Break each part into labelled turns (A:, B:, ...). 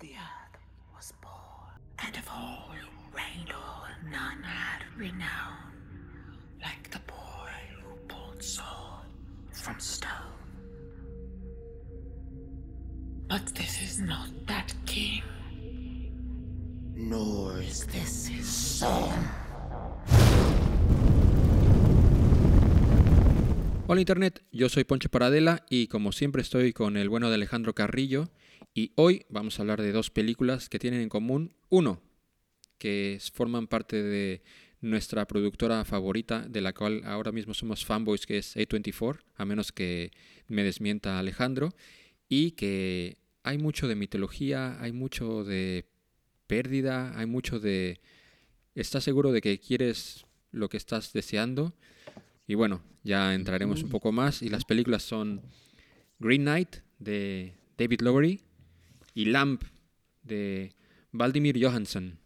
A: the earth was born, and of all who reigned none had renown like the boy who pulled sword from stone. But this is not that king, nor is this his son.
B: Hola Internet, yo soy Ponche Paradela y como siempre estoy con el bueno de Alejandro Carrillo y hoy vamos a hablar de dos películas que tienen en común. Uno, que forman parte de nuestra productora favorita, de la cual ahora mismo somos fanboys, que es A24, a menos que me desmienta Alejandro, y que hay mucho de mitología, hay mucho de pérdida, hay mucho de... ¿Estás seguro de que quieres lo que estás deseando? Y bueno, ya entraremos un poco más. Y las películas son Green Knight de David Lowery y Lamp de Valdimir Johansson.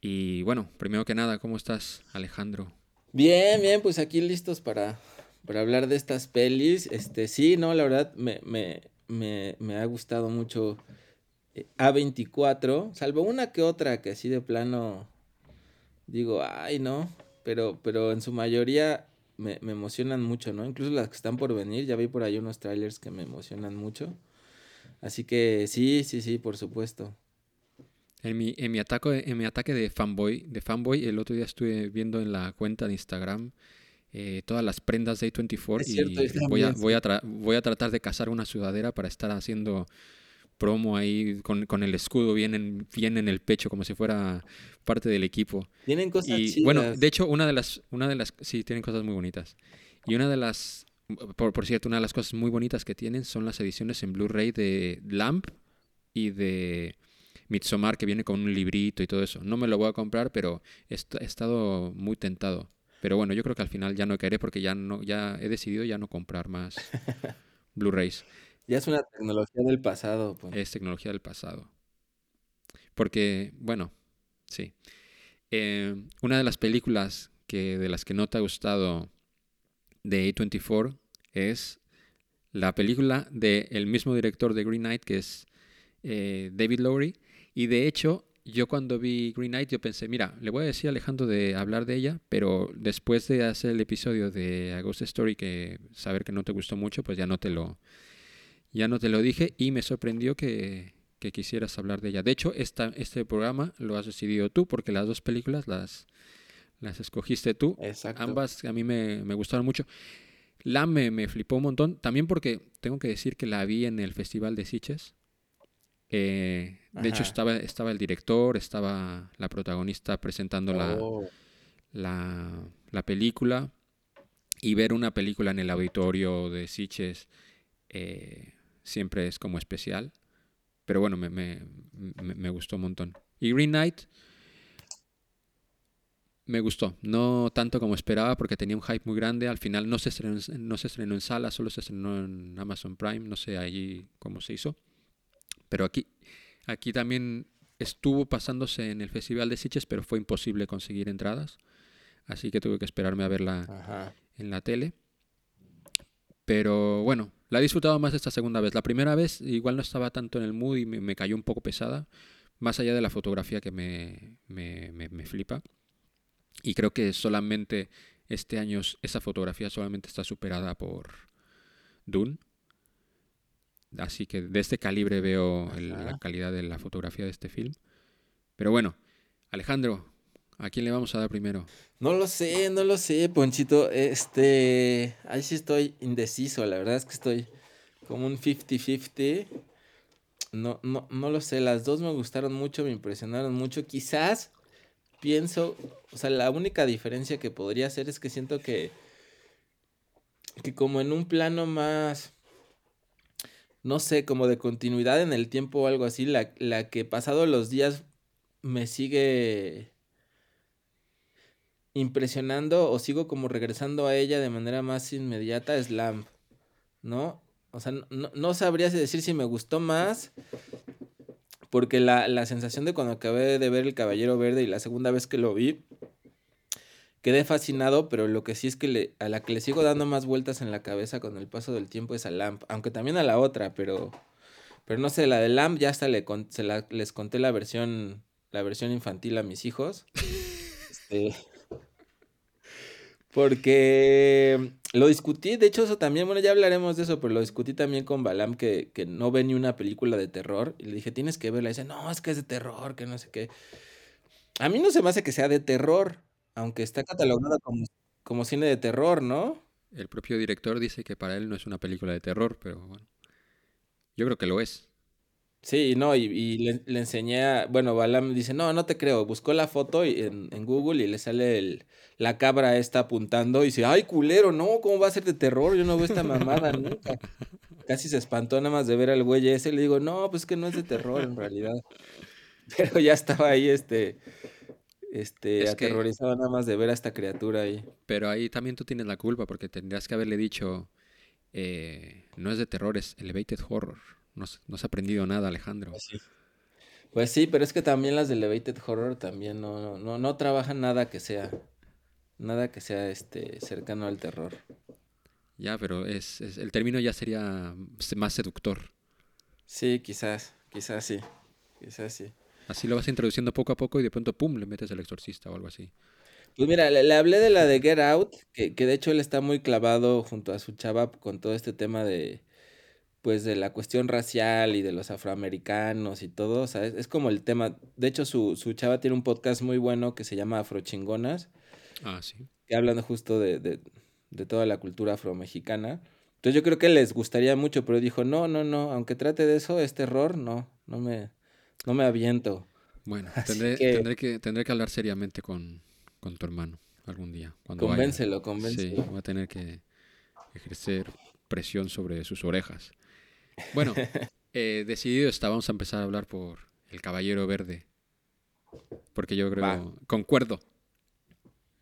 B: Y bueno, primero que nada, ¿cómo estás, Alejandro?
C: Bien, bien, pues aquí listos para, para hablar de estas pelis. Este, sí, no, la verdad me, me, me, me ha gustado mucho eh, A24, salvo una que otra que así de plano digo, ay, no, pero, pero en su mayoría me, me, emocionan mucho, ¿no? Incluso las que están por venir, ya vi por ahí unos trailers que me emocionan mucho. Así que sí, sí, sí, por supuesto.
B: En mi, en mi, ataque, en mi ataque de fanboy, de fanboy, el otro día estuve viendo en la cuenta de Instagram eh, todas las prendas de A24 y voy a, voy, a voy a tratar de cazar una sudadera para estar haciendo promo ahí con, con, el escudo bien en, bien en el pecho, como si fuera parte del equipo.
C: Tienen cosas
B: y, Bueno, de hecho, una de las, una de las, sí, tienen cosas muy bonitas. Y una de las, por, por cierto, una de las cosas muy bonitas que tienen son las ediciones en Blu-ray de Lamp y de Midsommar, que viene con un librito y todo eso. No me lo voy a comprar, pero he, he estado muy tentado. Pero bueno, yo creo que al final ya no caeré porque ya no, ya he decidido ya no comprar más Blu-rays.
C: Ya es una tecnología del pasado.
B: Pues. Es tecnología del pasado. Porque, bueno, sí. Eh, una de las películas que, de las que no te ha gustado de A24 es la película del mismo director de Green Knight, que es eh, David Lowery. Y de hecho, yo cuando vi Green Knight, yo pensé, mira, le voy a decir a Alejandro de hablar de ella, pero después de hacer el episodio de A Ghost Story, que saber que no te gustó mucho, pues ya no te lo, ya no te lo dije y me sorprendió que, que quisieras hablar de ella. De hecho, esta, este programa lo has decidido tú porque las dos películas las, las escogiste tú.
C: Exacto.
B: Ambas a mí me, me gustaron mucho. La me, me, flipó un montón, también porque tengo que decir que la vi en el Festival de Siches. Eh, de hecho, estaba, estaba el director, estaba la protagonista presentando
C: Oh.
B: la, la, la, película. Y ver una película en el auditorio de Siches eh, siempre es como especial. Pero bueno, me, me, me, me, gustó un montón. Y Green Knight me gustó. No tanto como esperaba porque tenía un hype muy grande. Al final no se estrenó, no se estrenó en sala, solo se estrenó en Amazon Prime. No sé allí cómo se hizo. Pero aquí, aquí también estuvo pasándose en el Festival de Sitges, pero fue imposible conseguir entradas. Así que tuve que esperarme a verla
C: Ajá.
B: en la tele. Pero bueno, la he disfrutado más esta segunda vez. La primera vez igual no estaba tanto en el mood y me, me cayó un poco pesada. Más allá de la fotografía que me, me, me, me, flipa. Y creo que solamente este año esa fotografía solamente está superada por Dune. Así que de este calibre veo el, la calidad de la fotografía de este film. Pero bueno, Alejandro, ¿A quién le vamos a dar primero?
C: No lo sé, no lo sé, Ponchito. Este. Ahí sí estoy indeciso. La verdad es que estoy como un 50-50. No, no, no lo sé. Las dos me gustaron mucho, me impresionaron mucho. Quizás pienso. O sea, la única diferencia que podría hacer es que siento que. Que como en un plano más. No sé, como de continuidad en el tiempo o algo así. La, la que pasado los días me sigue impresionando o sigo como regresando a ella de manera más inmediata es Lamb, ¿no? O sea, no, no sabría decir si me gustó más, porque la, la, sensación de cuando acabé de ver El Caballero Verde y la segunda vez que lo vi, quedé fascinado, pero lo que sí es que le, a la que le sigo dando más vueltas en la cabeza con el paso del tiempo es a Lamp, aunque también a la otra, pero, Pero no sé, la de Lamb ya hasta le se la- les conté la versión, la versión infantil a mis hijos. Este, porque lo discutí, de hecho eso también, bueno, ya hablaremos de eso, pero lo discutí también con Balam que, que no ve ni una película de terror. Y le dije, tienes que verla. Y dice, no, es que es de terror, que no sé qué. A mí no se me hace que sea de terror, aunque está catalogada como, como cine de terror, ¿no?
B: El propio director dice que para él no es una película de terror, pero bueno. Yo creo que lo es.
C: Sí, no, y, y le, le enseñé a, bueno, Balam dice, no, no te creo, buscó la foto y- en, en Google y le sale el, la cabra esta apuntando y dice, ay, culero, no, ¿cómo va a ser de terror? Yo no veo esta mamada nunca. Casi se espantó nada más de ver al güey ese, le digo, no, pues que no es de terror en realidad. Pero ya estaba ahí, este, este,
B: Es que-
C: aterrorizado nada más de ver a esta criatura ahí.
B: Pero ahí también tú tienes la culpa porque tendrías que haberle dicho, eh, no es de terror, es elevated horror. No, no has aprendido nada, Alejandro.
C: Pues sí, pero es que también las de Elevated Horror también no, no, no, no trabajan nada que sea, nada que sea, este, cercano al terror.
B: Ya, pero es, es- el término ya sería más seductor.
C: Sí, quizás, quizás sí, quizás sí.
B: Así lo vas introduciendo poco a poco y de pronto, pum, le metes el exorcista o algo así.
C: Pues mira, le, le hablé de la de Get Out, que, que de hecho él está muy clavado junto a su chava con todo este tema de, pues de la cuestión racial y de los afroamericanos y todo, o sea, es, es como el tema, de hecho su, su chava tiene un podcast muy bueno que se llama Afrochingonas,
B: Ah, sí.
C: que hablan justo de, de, de toda la cultura afromexicana. Entonces yo creo que les gustaría mucho, pero dijo, no, no, no, aunque trate de eso, este error, no, no me, no me aviento.
B: Bueno, tendré,
C: que-
B: tendré que, tendré que hablar seriamente con, con tu hermano algún día. Cuando vaya.
C: Convéncelo,
B: Sí,
C: convéncelo.
B: voy a tener que ejercer presión sobre sus orejas. Bueno, eh, decidido está, vamos a empezar a hablar por el Caballero Verde. Porque yo creo,
C: Va.
B: concuerdo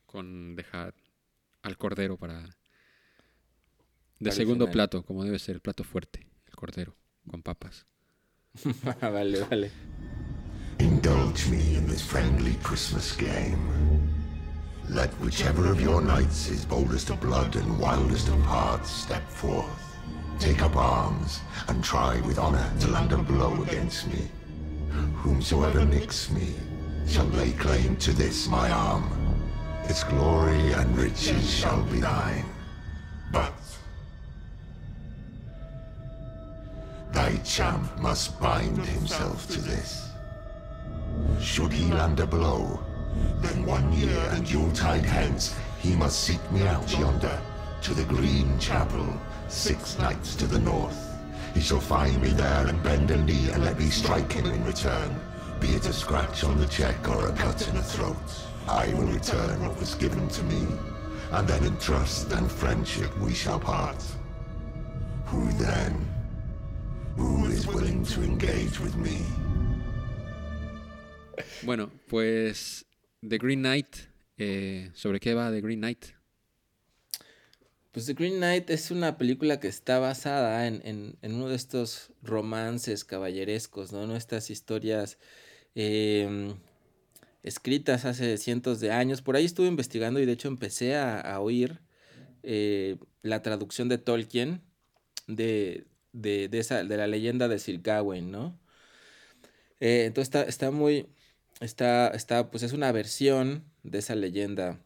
B: con dejar al Cordero para... De
C: Para
B: segundo plato, como debe ser, el plato fuerte, el Cordero, con papas.
C: vale, vale.
D: Indulge me in this friendly Christmas game. Let whichever of your knights is boldest of blood and wildest of hearts step forth. Take up arms and try with honor to land a blow against me. Whomsoever nicks me shall lay claim to this my arm. Its glory and riches shall be thine. But thy champ must bind himself to this. Should he land a blow, then one year and Yuletide hence he must seek me out yonder to the Green Chapel, six nights to the north. He shall find me there and bend a knee and let me strike him in return, be it a scratch on the cheek or a cut in the throat. I will return what was given to me, and then in trust and friendship we shall part. Who then? Who is willing to engage with me?
B: Bueno, pues The Green Knight, eh, ¿sobre qué va The Green Knight?
C: Pues The Green Knight es una película que está basada en, en- en uno de estos romances caballerescos, ¿no? ¿No? Estas historias em, escritas hace cientos de años. Por ahí estuve investigando y de hecho empecé a, a oír eh, la traducción de Tolkien de, de, de esa, de la leyenda de Sir Gawain, ¿no? Eh, entonces está, está muy, está, está, pues es una versión de esa leyenda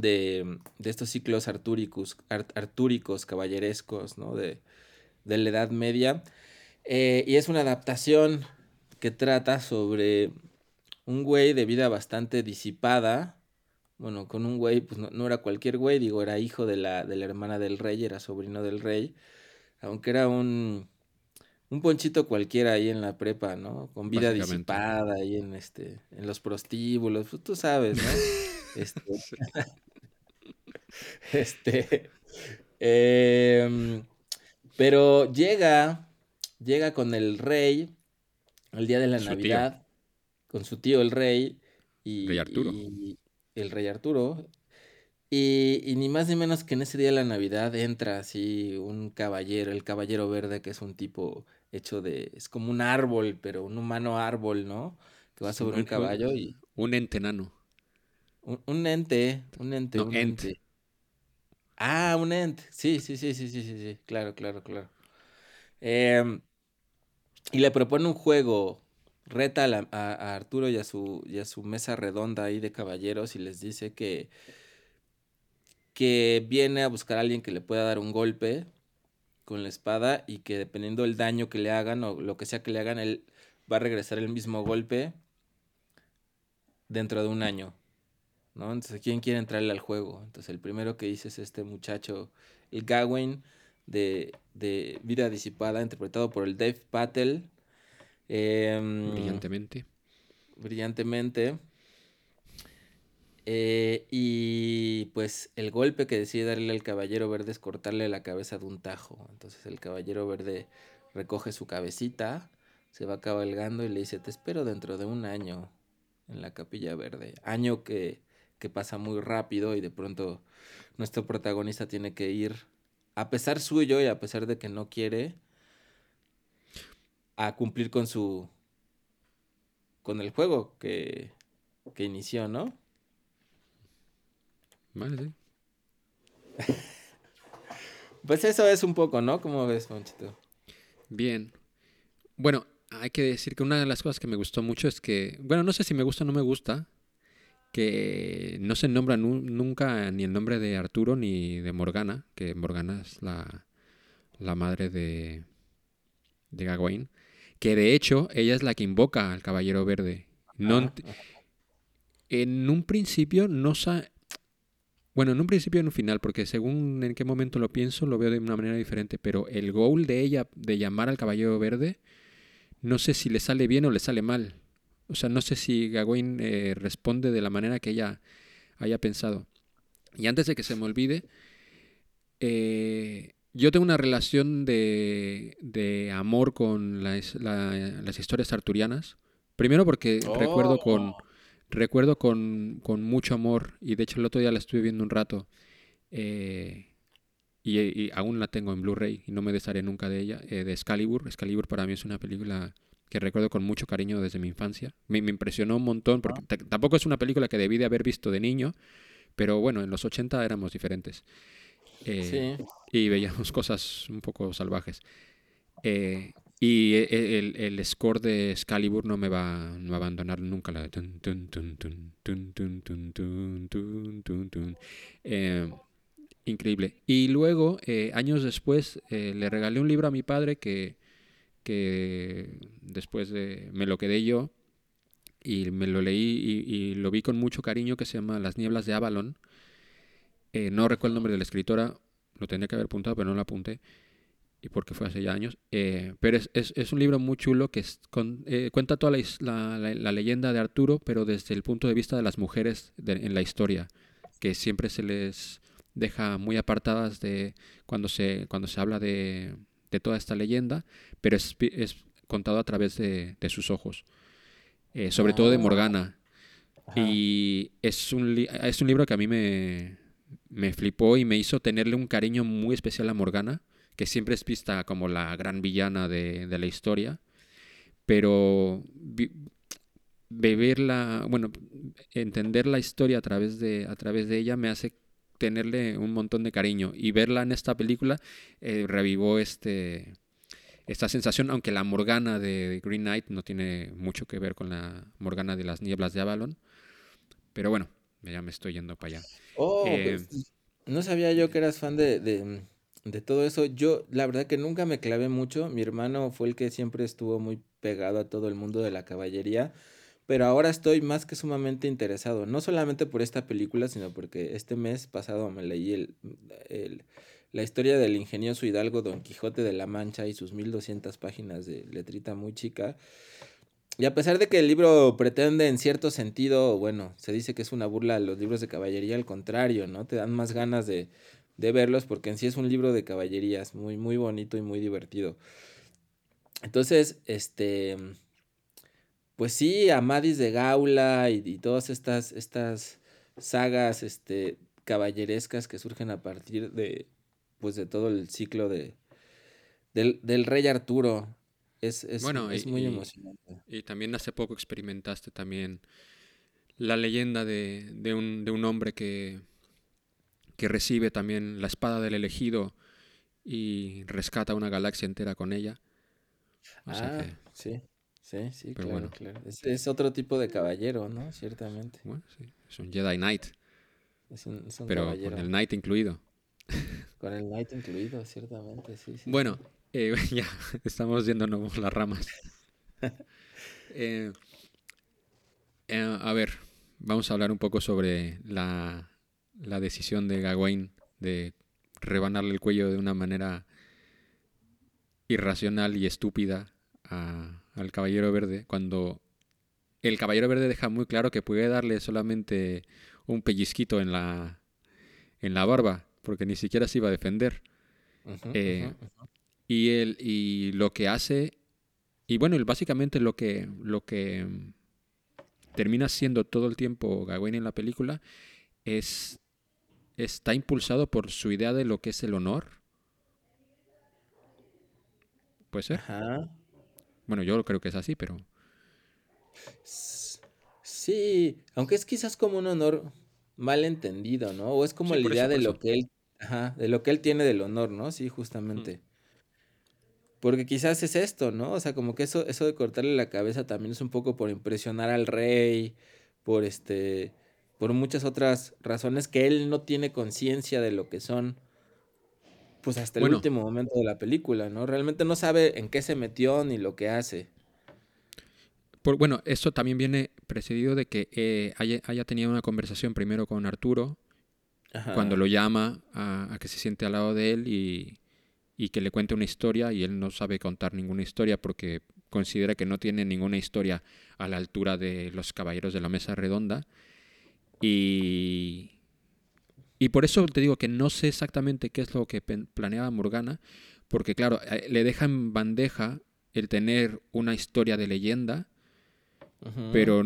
C: de, de estos ciclos artúricos, ar- artúricos, caballerescos, ¿no? De, de la Edad Media. Eh, y es una adaptación que trata sobre un güey de vida bastante disipada. Bueno, con un güey, pues no, no era cualquier güey, digo, era hijo de la, de la hermana del rey, era sobrino del rey. Aunque era un, un ponchito cualquiera ahí en la prepa, ¿no? Con vida disipada ahí en este, en los prostíbulos, pues tú sabes, ¿no? Este, este, em, pero llega, llega con el rey el día de la
B: Su tío.
C: Navidad, con su tío el rey y,
B: Rey Arturo.
C: y el rey Arturo. Y, y ni más ni menos que en ese día de la Navidad entra así un caballero, el caballero verde, que es un tipo hecho de, es como un árbol, pero un humano árbol, ¿no? Que va sobre
B: un-
C: un caballo y
B: Un ente enano.
C: un, un ente, un ente,
B: No,
C: un
B: ent.
C: ente. Ah, un ente. Sí, sí, sí, sí, sí, sí, sí. Claro, claro, claro. Em, y le propone un juego, reta a, a- a Arturo y a, su, y a su mesa redonda ahí de caballeros y les dice que, que viene a buscar a alguien que le pueda dar un golpe con la espada y que dependiendo del daño que le hagan o lo que sea que le hagan, él va a regresar el mismo golpe dentro de un año. ¿No? Entonces, ¿quién quiere entrarle al juego? Entonces, el primero que dice es este muchacho, el Gawain de, de Vida Disipada, interpretado por el Dave Patel. em,
B: Brillantemente.
C: brillantemente. Eh, y pues el golpe que decide darle al caballero verde es cortarle la cabeza de un tajo. Entonces el caballero verde recoge su cabecita, se va cabalgando y le dice, te espero dentro de un año en la capilla verde. Año que, que pasa muy rápido y de pronto nuestro protagonista tiene que ir, a pesar suyo y a pesar de que no quiere, a cumplir con su... con el juego que, que inició, ¿no?
B: Vale, sí.
C: Pues eso es un poco, ¿no? ¿Cómo ves, Ponchito?
B: Bien. Bueno, hay que decir que una de las cosas que me gustó mucho es que, bueno, no sé si me gusta o no me gusta, que no se nombra nu- nunca ni el nombre de Arturo ni de Morgana, que Morgana es la, la madre de, de Gawain, que de hecho ella es la que invoca al Caballero Verde. No,
C: Ah,
B: en un principio no sa Bueno, en un principio y en un final, porque según en qué momento lo pienso, lo veo de una manera diferente. Pero el goal de ella de llamar al Caballero Verde, no sé si le sale bien o le sale mal. O sea, no sé si Gawain eh, responde de la manera que ella haya pensado. Y antes de que se me olvide, eh, yo tengo una relación de, de amor con las, la- las historias arturianas. Primero porque recuerdo con,
C: Oh.
B: recuerdo con, con mucho amor, y de hecho el otro día la estuve viendo un rato, eh, y, y aún la tengo en Blu-ray y no me desharé nunca de ella, eh, de Excalibur. Excalibur para mí es una película que recuerdo con mucho cariño desde mi infancia. Me, impresionó un montón, porque tampoco es una película que debí de haber visto de niño, pero bueno, en los 80 éramos diferentes.
C: Sí.
B: Y veíamos cosas un poco salvajes. Y el, el, score de Excalibur no me va, no a abandonar nunca. Increíble. Y luego, años después, le regalé un libro a mi padre que que después de, me lo quedé yo y me lo leí y, lo vi con mucho cariño que se llama Las nieblas de Avalon. Eh, no recuerdo el nombre de la escritora, lo tendría que haber apuntado, pero no lo apunté, y porque fue hace ya años. Eh, pero es, es- es un libro muy chulo que es eh, cuenta toda la, la- leyenda de Arturo, pero desde el punto de vista de las mujeres en la historia, que siempre se les deja muy apartadas de cuando se, cuando se habla de, de toda esta leyenda, pero es, contado a través de, de sus ojos, Eh, sobre todo de
C: Ah.
B: Morgana.
C: Ajá.
B: Y es un, es un libro que a mí me, me flipó y me hizo tenerle un cariño muy especial a Morgana, que siempre es vista como la gran villana de, de la historia. Pero vi- bueno, entender la historia a través de, a través de ella me hace tenerle un montón de cariño. Y verla en esta película eh, revivó este, esta sensación, aunque la Morgana de Green Knight no tiene mucho que ver con la Morgana de las nieblas de Avalon. Pero bueno, ya me estoy yendo para allá.
C: Oh,
B: Eh,
C: pues, no sabía yo que eras fan de, de, de todo eso. Yo, la verdad que nunca me clavé mucho. Mi hermano fue el que siempre estuvo muy pegado a todo el mundo de la caballería. Pero ahora estoy más que sumamente interesado. No solamente por esta película, sino porque este mes pasado me leí el, el- la historia del ingenioso hidalgo Don Quijote de la Mancha y sus 1200 páginas de letrita muy chica. Y a pesar de que el libro pretende en cierto sentido, bueno, se dice que es una burla a los libros de caballería, al contrario, ¿no? Te dan más ganas de, de verlos porque en sí es un libro de caballerías, muy, muy bonito y muy divertido. Entonces, este, pues sí, Amadis de Gaula y, y todas estas, estas sagas, este, caballerescas que surgen a partir de, pues de todo el ciclo de, del, del rey Arturo. Es, es,
B: Bueno,
C: es
B: y-
C: muy emocionante.
B: Y también hace poco experimentaste también la leyenda de, de un, de un hombre que, que recibe también la espada del elegido y rescata una galaxia entera con ella. O sea
C: Ah,
B: que,
C: sí, sí, sí,
B: Pero
C: claro,
B: bueno.
C: claro. Es, es otro tipo de caballero, ¿no? Ciertamente.
B: bueno, sí, es un Jedi Knight,
C: Es un, es un
B: pero
C: caballero.
B: con el Knight incluido.
C: Con el Knight incluido, ciertamente, sí, sí.
B: Bueno, eh, ya estamos yéndonos las ramas. Eh, eh, a ver, vamos a hablar un poco sobre la, la decisión de Gawain de rebanarle el cuello de una manera irracional y estúpida a- al Caballero Verde, cuando el Caballero Verde deja muy claro que puede darle solamente un pellizquito en la, en la barba, porque ni siquiera se iba a defender. Eh. Y, él, y lo que hace, y bueno, él básicamente lo que, lo que mm, termina siendo todo el tiempo Gawain en la película es, está impulsado por su idea de lo que es el honor. ¿Puede ser?
C: Ajá.
B: Bueno, yo creo que es así, pero...
C: Sí, aunque es quizás como un honor mal entendido, ¿no? O es como
B: Sí,
C: la idea
B: eso,
C: de lo
B: eso.
C: que él, ajá, de lo que él tiene del honor, ¿no? Sí, justamente. Porque quizás es esto, ¿no? O sea, como que eso, eso de cortarle la cabeza también es un poco por impresionar al rey, por este, por muchas otras razones que él no tiene conciencia de lo que son, pues hasta el
B: Bueno.
C: último momento de la película, ¿no? Realmente no sabe en qué se metió ni lo que hace.
B: Por- bueno, esto también viene precedido de que eh, haya, haya tenido una conversación primero con Arturo,
C: Ajá.
B: cuando lo llama a, a que se siente al lado de él y, y que le cuente una historia y él no sabe contar ninguna historia porque considera que no tiene ninguna historia a la altura de los caballeros de la mesa redonda. Y, y por eso te digo que no sé exactamente qué es lo que planeaba Morgana, porque claro, eh, le deja en bandeja el tener una historia de leyenda, pero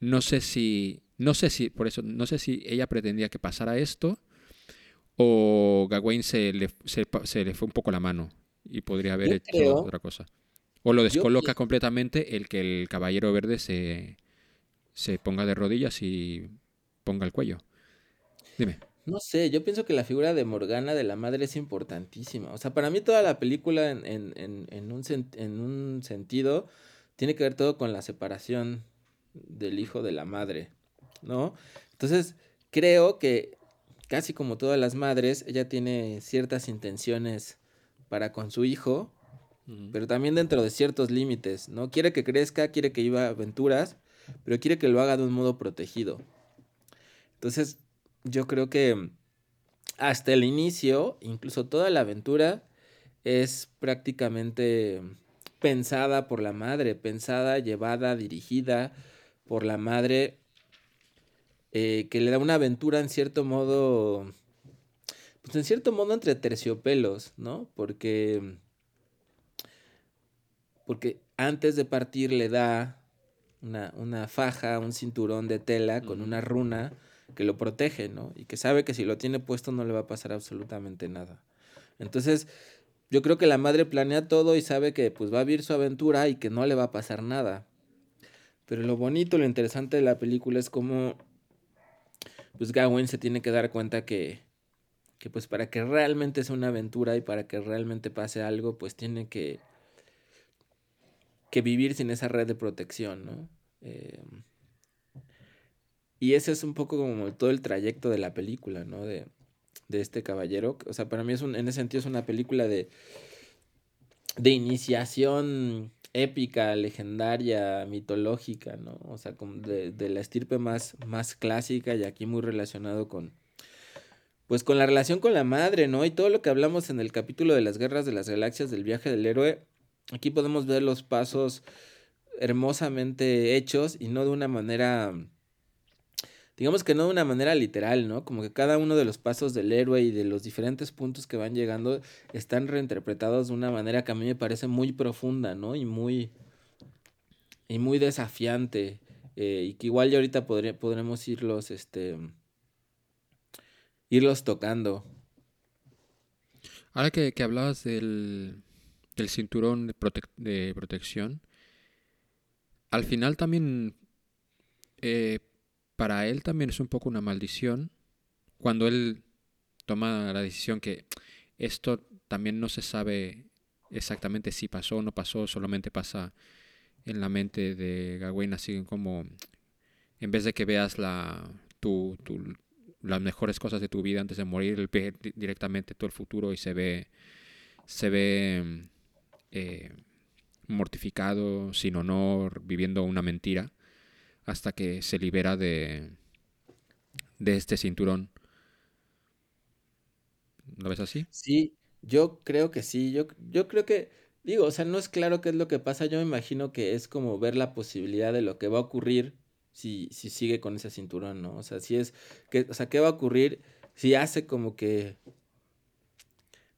B: no sé si no sé si por eso no sé si ella pretendía que pasara esto o Gawain se le, se, se le fue un poco la mano y podría haber
C: Yo
B: hecho
C: creo-
B: otra cosa. O lo descoloca completamente el que el caballero verde se se ponga de rodillas y ponga el cuello. Dime
C: No sé, yo pienso que la figura de Morgana de la madre es importantísima. O sea, para mí toda la película en, en- en- en un, en un sentido tiene que ver todo con la separación del hijo de la madre, ¿no? Entonces, creo que casi como todas las madres, ella tiene ciertas intenciones para con su hijo, pero también dentro de ciertos límites, ¿no? Quiere que crezca, quiere que viva aventuras, pero quiere que lo haga de un modo protegido. Entonces, yo creo que hasta el inicio, incluso toda la aventura, es prácticamente pensada por la madre, pensada, llevada, dirigida por la madre, eh, que le da una aventura en cierto modo, pues en cierto modo entre terciopelos, ¿no? Porque, porque antes de partir le da una, una faja, un cinturón de tela con una runa que lo protege, ¿no? Y que sabe que si lo tiene puesto no le va a pasar absolutamente nada. Entonces, yo creo que la madre planea todo y sabe que pues va a vivir su aventura y que no le va a pasar nada. Pero lo bonito, lo interesante de la película es cómo pues Gawain se tiene que dar cuenta que que pues para que realmente sea una aventura y para que realmente pase algo, pues tiene que que vivir sin esa red de protección, ¿no? Eh, y ese es un poco como todo el trayecto de la película, ¿no? De, de este caballero. O sea, para mí es un, en ese sentido es una película de, de iniciación épica, legendaria, mitológica, ¿no? O sea, como de, de la estirpe más, más clásica y aquí muy relacionado con, pues con la relación con la madre, ¿no? Y todo lo que hablamos en el capítulo de las guerras de las galaxias del viaje del héroe, aquí podemos ver los pasos hermosamente hechos y no de una manera digamos que no de una manera literal, ¿no? Como que cada uno de los pasos del héroe y de los diferentes puntos que van llegando están reinterpretados de una manera que a mí me parece muy profunda, ¿no? Y muy, y muy desafiante. eh, y que igual ya ahorita podremos irlos, este, irlos tocando.
B: ahora que, que hablabas del, del cinturón de, protec- de protección al final también eh, para él también es un poco una maldición cuando él toma la decisión que esto también no se sabe exactamente si pasó o no pasó, solamente pasa en la mente de Gawain, así como en vez de que veas la, las mejores cosas de tu vida antes de morir, él ve directamente todo el futuro y se ve, se ve eh, mortificado, sin honor, viviendo una mentira, hasta que se libera de, de este cinturón. ¿Lo ves así?
C: Sí, yo creo que sí, yo, yo creo que, digo, o sea, no es claro qué es lo que pasa, yo me imagino que es como ver la posibilidad de lo que va a ocurrir si, si sigue con ese cinturón, ¿no? O sea, si es, que, o sea, ¿qué va a ocurrir si hace como que,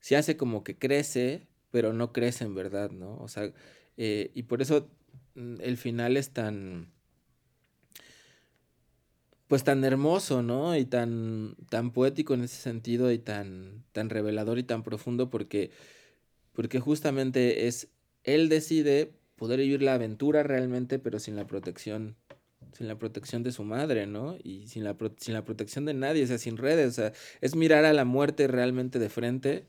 C: si hace como que crece, pero no crece en verdad, ¿no? O sea, eh, y por eso mm, el final es tan, pues tan hermoso, ¿no? Y tan, tan poético en ese sentido y tan, tan revelador y tan profundo porque, porque justamente es, él decide poder vivir la aventura realmente, pero sin la protección, sin la protección de su madre, ¿no? Y sin la, sin la protección de nadie, o sea, sin redes, o sea, es mirar a la muerte realmente de frente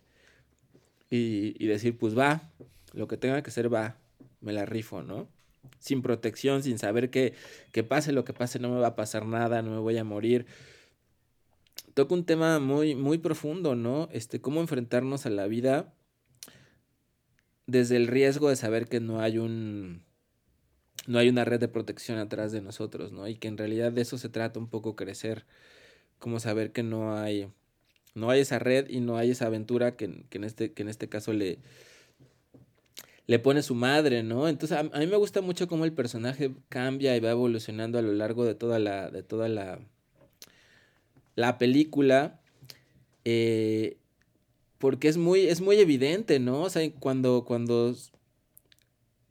C: y, y decir, pues va, lo que tenga que ser va, me la rifo, ¿no? Sin protección, sin saber que, que pase lo que pase, no me va a pasar nada, no me voy a morir. Toca un tema muy, muy profundo, ¿no? Este, cómo enfrentarnos a la vida desde el riesgo de saber que no hay un no hay una red de protección atrás de nosotros, ¿no? Y que en realidad de eso se trata un poco crecer, como saber que no hay no hay esa red y no hay esa aventura que, que en, este, que en este caso le, le pone su madre, ¿no? Entonces a, mí me gusta mucho cómo el personaje cambia y va evolucionando a lo largo de toda la, de toda la, la película. Eh, porque es muy, es muy evidente, ¿no? O sea, cuando, cuando,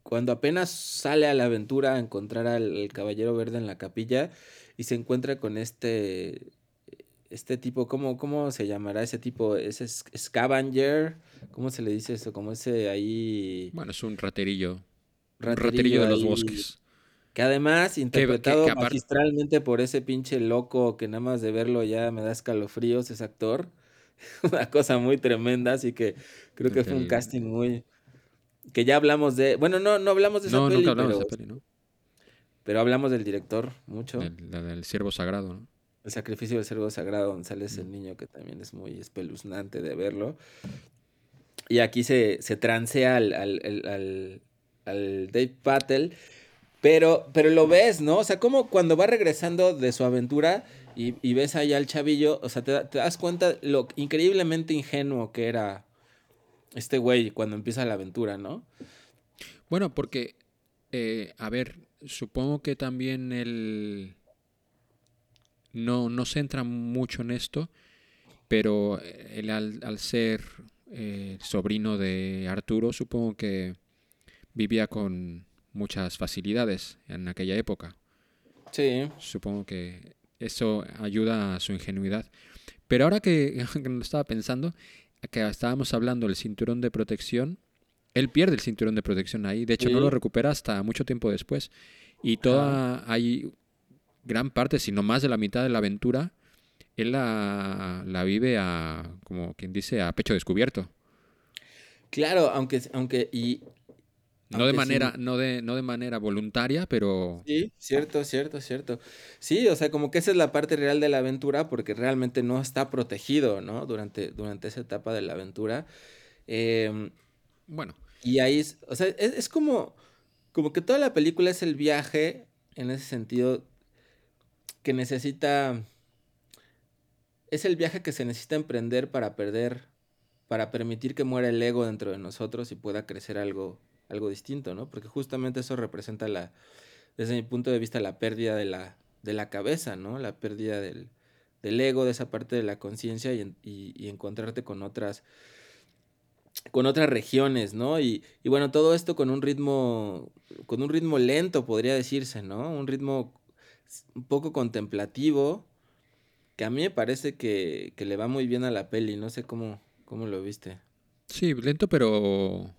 C: cuando apenas sale a la aventura a encontrar al caballero verde en la capilla y se encuentra con este este tipo, ¿cómo, ¿cómo se llamará ese tipo? ¿Ese scavenger? ¿Cómo se le dice eso? Como ese ahí...
B: Bueno, es un raterillo. Raterillo, de los bosques.
C: Que además, interpretado magistralmente por ese pinche loco que nada más de verlo ya me da escalofríos, ese actor. Una cosa muy tremenda, así que creo que fue un casting muy... Que ya hablamos de... Bueno, no, no hablamos de esa peli, hablamos pero... de esa peli, ¿no? Pero hablamos del director mucho.
B: La del siervo sagrado, ¿no?
C: El sacrificio del cerdo sagrado, donde sale ese niño que también es muy espeluznante de verlo. Y aquí se, se transea al, al, Dave Patel. Pero, pero lo ves, ¿no? O sea, como cuando va regresando de su aventura y, ves allá al chavillo, o sea, te, das cuenta lo increíblemente ingenuo que era este güey cuando empieza la aventura, ¿no?
B: Bueno, porque, eh, a ver, supongo que también el no, no se entra mucho en esto, pero él al, ser eh, sobrino de Arturo, supongo que vivía con muchas facilidades en aquella época.
C: Sí.
B: Supongo que eso ayuda a su ingenuidad. Pero ahora que, lo estaba pensando, que estábamos hablando del cinturón de protección, él pierde el cinturón de protección ahí. De hecho, no lo recupera hasta mucho tiempo después. Y toda hay gran parte, sino más de la mitad de la aventura, él la, la vive a, como quien dice, a pecho descubierto.
C: Claro, aunque, aunque, y,
B: no de manera, no de, no de manera voluntaria, pero.
C: Sí, cierto, cierto, cierto. Sí, o sea, como que esa es la parte real de la aventura, porque realmente no está protegido, ¿no? Durante, durante esa etapa de la aventura. Em,
B: bueno.
C: Y ahí o sea, es, es, como, como que toda la película es el viaje, en ese sentido, que necesita... Es el viaje que se necesita emprender para perder, para permitir que muera el ego dentro de nosotros y pueda crecer algo, algo distinto, ¿no? Porque justamente eso representa la, desde mi punto de vista, la pérdida de la, de la cabeza, ¿no? La pérdida del, del ego, de esa parte de la conciencia y, y, encontrarte con otras con otras regiones, ¿no? Y, y, bueno, todo esto con un ritmo, con un ritmo lento, podría decirse, ¿no? Un ritmo un poco contemplativo, que a mí me parece que, le va muy bien a la peli, no sé cómo, cómo lo viste.
B: Sí, lento pero...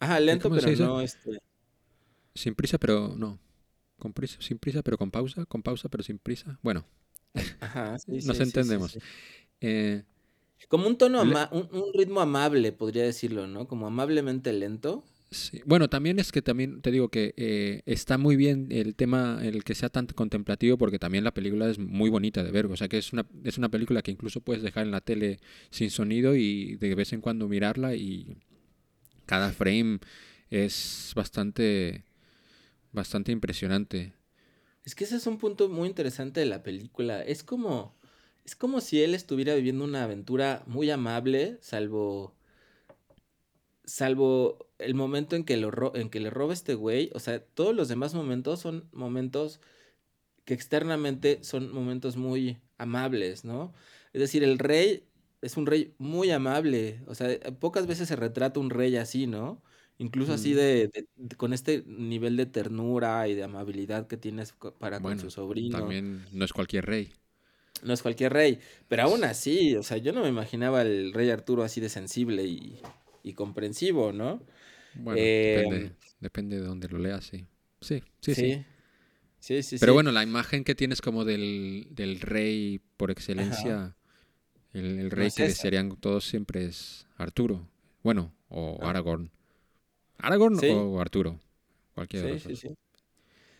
C: Ajá, lento pero no, este...
B: Sin prisa pero no. Con prisa, sin prisa pero con pausa, con pausa pero sin prisa. Bueno,
C: Ajá,
B: nos entendemos. Eh,
C: Como un tono, ama- un, un ritmo amable, podría decirlo, ¿no? Como amablemente lento.
B: Sí. Bueno, también es que también te digo que eh, está muy bien el tema, el que sea tan contemplativo, porque también la película es muy bonita de ver. O sea que es una, es una película que incluso puedes dejar en la tele sin sonido y de vez en cuando mirarla y cada frame es bastante, bastante impresionante.
C: Es que ese es un punto muy interesante de la película. Es como, es como si él estuviera viviendo una aventura muy amable, salvo, salvo el momento en que, lo ro- en que le roba este güey. O sea, todos los demás momentos son momentos que externamente son momentos muy amables, ¿no? Es decir, el rey es un rey muy amable. O sea, pocas veces se retrata un rey así, ¿no? Incluso así
B: Mm.
C: de, de- de- con este nivel de ternura y de amabilidad que tienes para con su sobrino.
B: también no es cualquier rey.
C: No es cualquier rey, pero aún así, o sea, yo no me imaginaba el rey Arturo así de sensible y, y comprensivo, ¿no?
B: Bueno,
C: Em,
B: depende, depende de dónde lo leas, sí. Sí, sí, sí.
C: sí, sí, sí,
B: Pero bueno, la imagen que tienes como del, del rey por excelencia, el, el
C: No
B: rey
C: es
B: que
C: esa.
B: desearían todos siempre es Arturo. Bueno, o
C: Ah.
B: Aragorn. Aragorn o Arturo. Cualquiera de los
C: sí,
B: dos.
C: sí.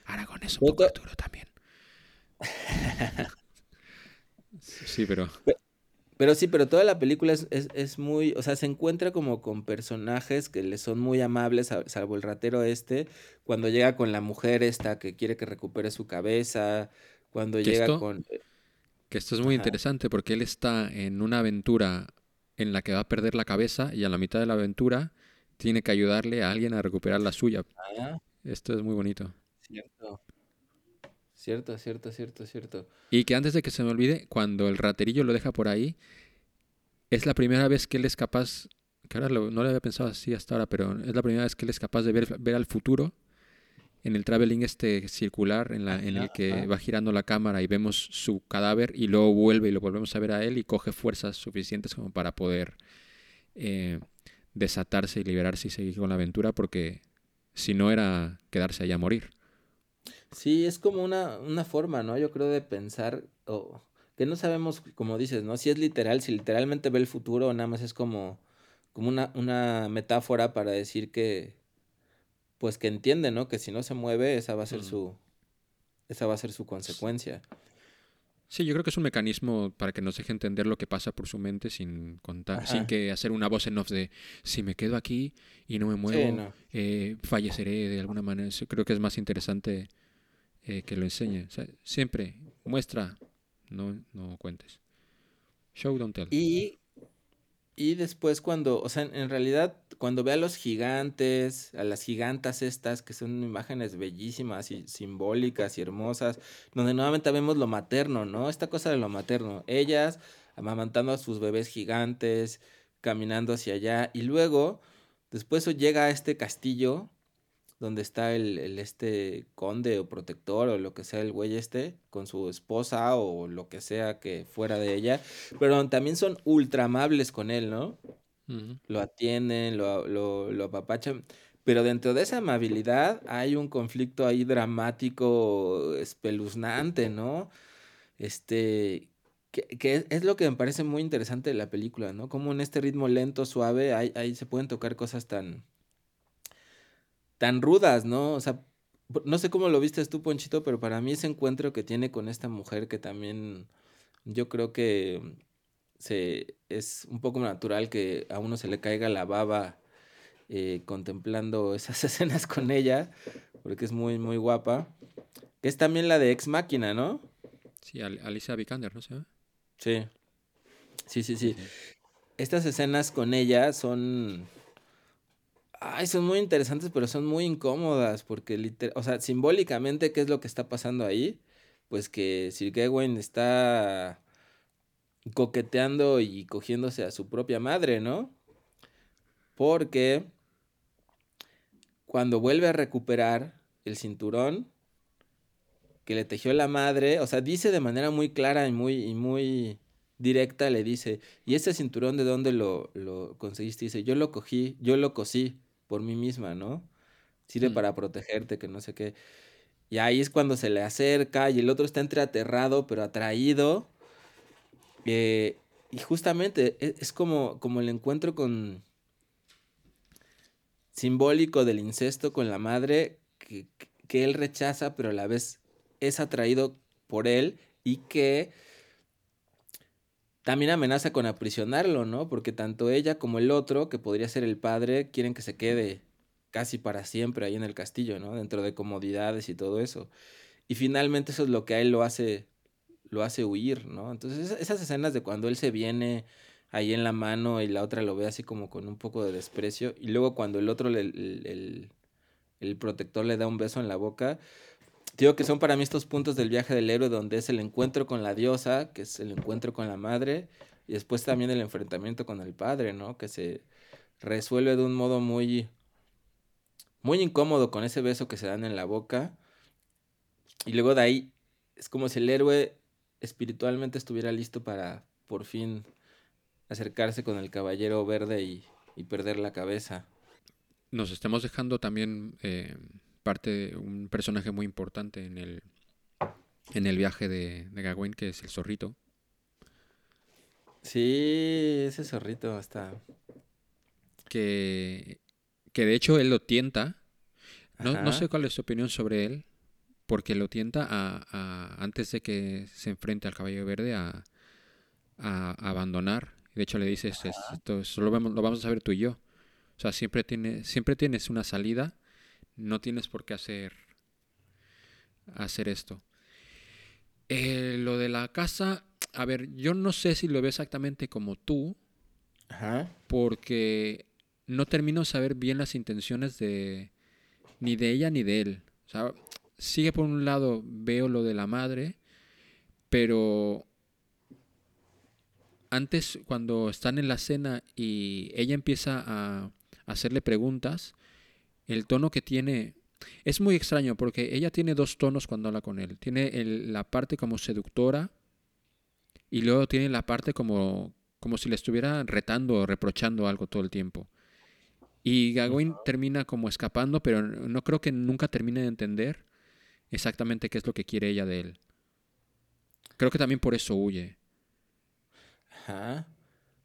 B: Aragorn es un poco Arturo también. Sí, pero
C: Pero sí, pero toda la película es, es, es muy, o sea, se encuentra como con personajes que le son muy amables, sal- salvo el ratero este, cuando llega con la mujer esta que quiere que recupere su cabeza, cuando llega
B: esto-
C: con...
B: que esto es muy
C: Ajá.
B: interesante porque él está en una aventura en la que va a perder la cabeza y a la mitad de la aventura tiene que ayudarle a alguien a recuperar la suya.
C: Ah,
B: Esto es muy bonito.
C: cierto. Cierto, cierto, cierto, cierto.
B: Y que antes de que se me olvide, cuando el raterillo lo deja por ahí, es la primera vez que él es capaz, que ahora lo- no lo había pensado así hasta ahora, pero es la primera vez que él es capaz de ver, ver al futuro en el traveling este circular en, la, en el que
C: ajá.
B: va girando la cámara y vemos su cadáver y luego vuelve y lo volvemos a ver a él y coge fuerzas suficientes como para poder eh, desatarse y liberarse y seguir con la aventura porque si no era quedarse allá a morir.
C: Sí, es como una, una forma, ¿no? Yo creo de pensar, o que no sabemos, como dices, ¿no? Si es literal, si literalmente ve el futuro o nada más es como, como una, una metáfora para decir que, pues que entiende, ¿no? Que si no se mueve, esa va a ser
B: Mm.
C: su, esa va a ser su consecuencia.
B: Sí, yo creo que es un mecanismo para que nos deje entender lo que pasa por su mente sin contar, sin que hacer una voz en off de si me quedo aquí y no me muevo,
C: Sí, no.
B: eh, falleceré de alguna manera. Creo que es más interesante eh, que lo enseñe. O sea, siempre muestra, no, no cuentes. Show, don't tell.
C: Y, y después cuando, o sea, en, realidad, cuando ve a los gigantes, a las gigantas estas, que son imágenes bellísimas y simbólicas y hermosas, donde nuevamente vemos lo materno, ¿no? Esta cosa de lo materno. Ellas amamantando a sus bebés gigantes, caminando hacia allá, y luego, después llega a este castillo donde está el, el este conde o protector o lo que sea el güey este con su esposa o lo que sea que fuera de ella, pero también son ultra amables con él, ¿no? Lo atienden, lo, lo, lo apapachan, pero dentro de esa amabilidad hay un conflicto ahí dramático, espeluznante, ¿no? Este, que, que es, es lo que me parece muy interesante de la película, ¿no? Como en este ritmo lento, suave, ahí, ahí se pueden tocar cosas tan, tan rudas, ¿no? O sea, no sé cómo lo viste tú, Ponchito, pero para mí ese encuentro que tiene con esta mujer que también yo creo que se, es un poco natural que a uno se le caiga la baba eh, contemplando esas escenas con ella, porque es muy, muy guapa. Que es también la de Ex Máquina, ¿no?
B: Sí, Al- Alicia Vikander, ¿no se llama?
C: Sí. Sí, sí, sí. Estas escenas con ella son. Ay, son muy interesantes, pero son muy incómodas, porque, liter- o sea, simbólicamente, ¿qué es lo que está pasando ahí? Pues que Sir Gawain está coqueteando y cogiéndose a su propia madre, ¿no? Porque cuando vuelve a recuperar el cinturón que le tejió la madre, o sea, dice de manera muy clara y muy, y muy directa, le dice, ¿y ese cinturón de dónde lo, lo conseguiste? Dice, yo lo cogí, yo lo cosí por mí misma, ¿no? Sirve
B: Mm.
C: para protegerte, que no sé qué. Y ahí es cuando se le acerca y el otro está entre aterrado, pero atraído. Eh, y justamente e- es, como, como el encuentro con simbólico del incesto con la madre que, que él rechaza, pero a la vez es atraído por él y que también amenaza con aprisionarlo, ¿no? Porque tanto ella como el otro, que podría ser el padre, quieren que se quede casi para siempre ahí en el castillo, ¿no? Dentro de comodidades y todo eso. Y finalmente eso es lo que a él lo hace, lo hace huir, ¿no? Entonces esas escenas de cuando él se viene ahí en la mano y la otra lo ve así como con un poco de desprecio, y luego cuando el otro, el, el protector le da un beso en la boca, Digo que son para mí estos puntos del viaje del héroe donde es el encuentro con la diosa, que es el encuentro con la madre, y después también el enfrentamiento con el padre, ¿no? Que se resuelve de un modo muy, muy incómodo con ese beso que se dan en la boca. Y luego de ahí es como si el héroe espiritualmente estuviera listo para por fin acercarse con el caballero verde y, perder la cabeza.
B: Nos estamos dejando también eh, parte, un personaje muy importante en el, en el viaje de, de Gawain, que es el zorrito.
C: Sí, ese zorrito está.
B: Que, que de hecho él lo tienta. No, no, sé cuál es tu opinión sobre él, porque lo tienta a, antes de que se enfrente al caballo verde a, a, abandonar. De hecho le dices, esto solo lo vamos a saber tú y yo. O sea, siempre, tiene, siempre tienes una salida no tienes por qué hacer, hacer esto. Eh, lo de la casa, a ver, yo no sé si lo veo exactamente como tú, porque no termino de saber bien las intenciones de ni de ella ni de él. O sea, sigue por un lado, veo lo de la madre, pero antes cuando están en la cena y ella empieza a hacerle preguntas, el tono que tiene es muy extraño porque ella tiene dos tonos cuando habla con él. Tiene la parte como seductora y luego tiene la parte como, como si le estuviera retando o reprochando algo todo el tiempo. Y Gawain termina como escapando, pero no creo que nunca termine de entender exactamente qué es lo que quiere ella de él. Creo que también por eso huye.
C: Ajá.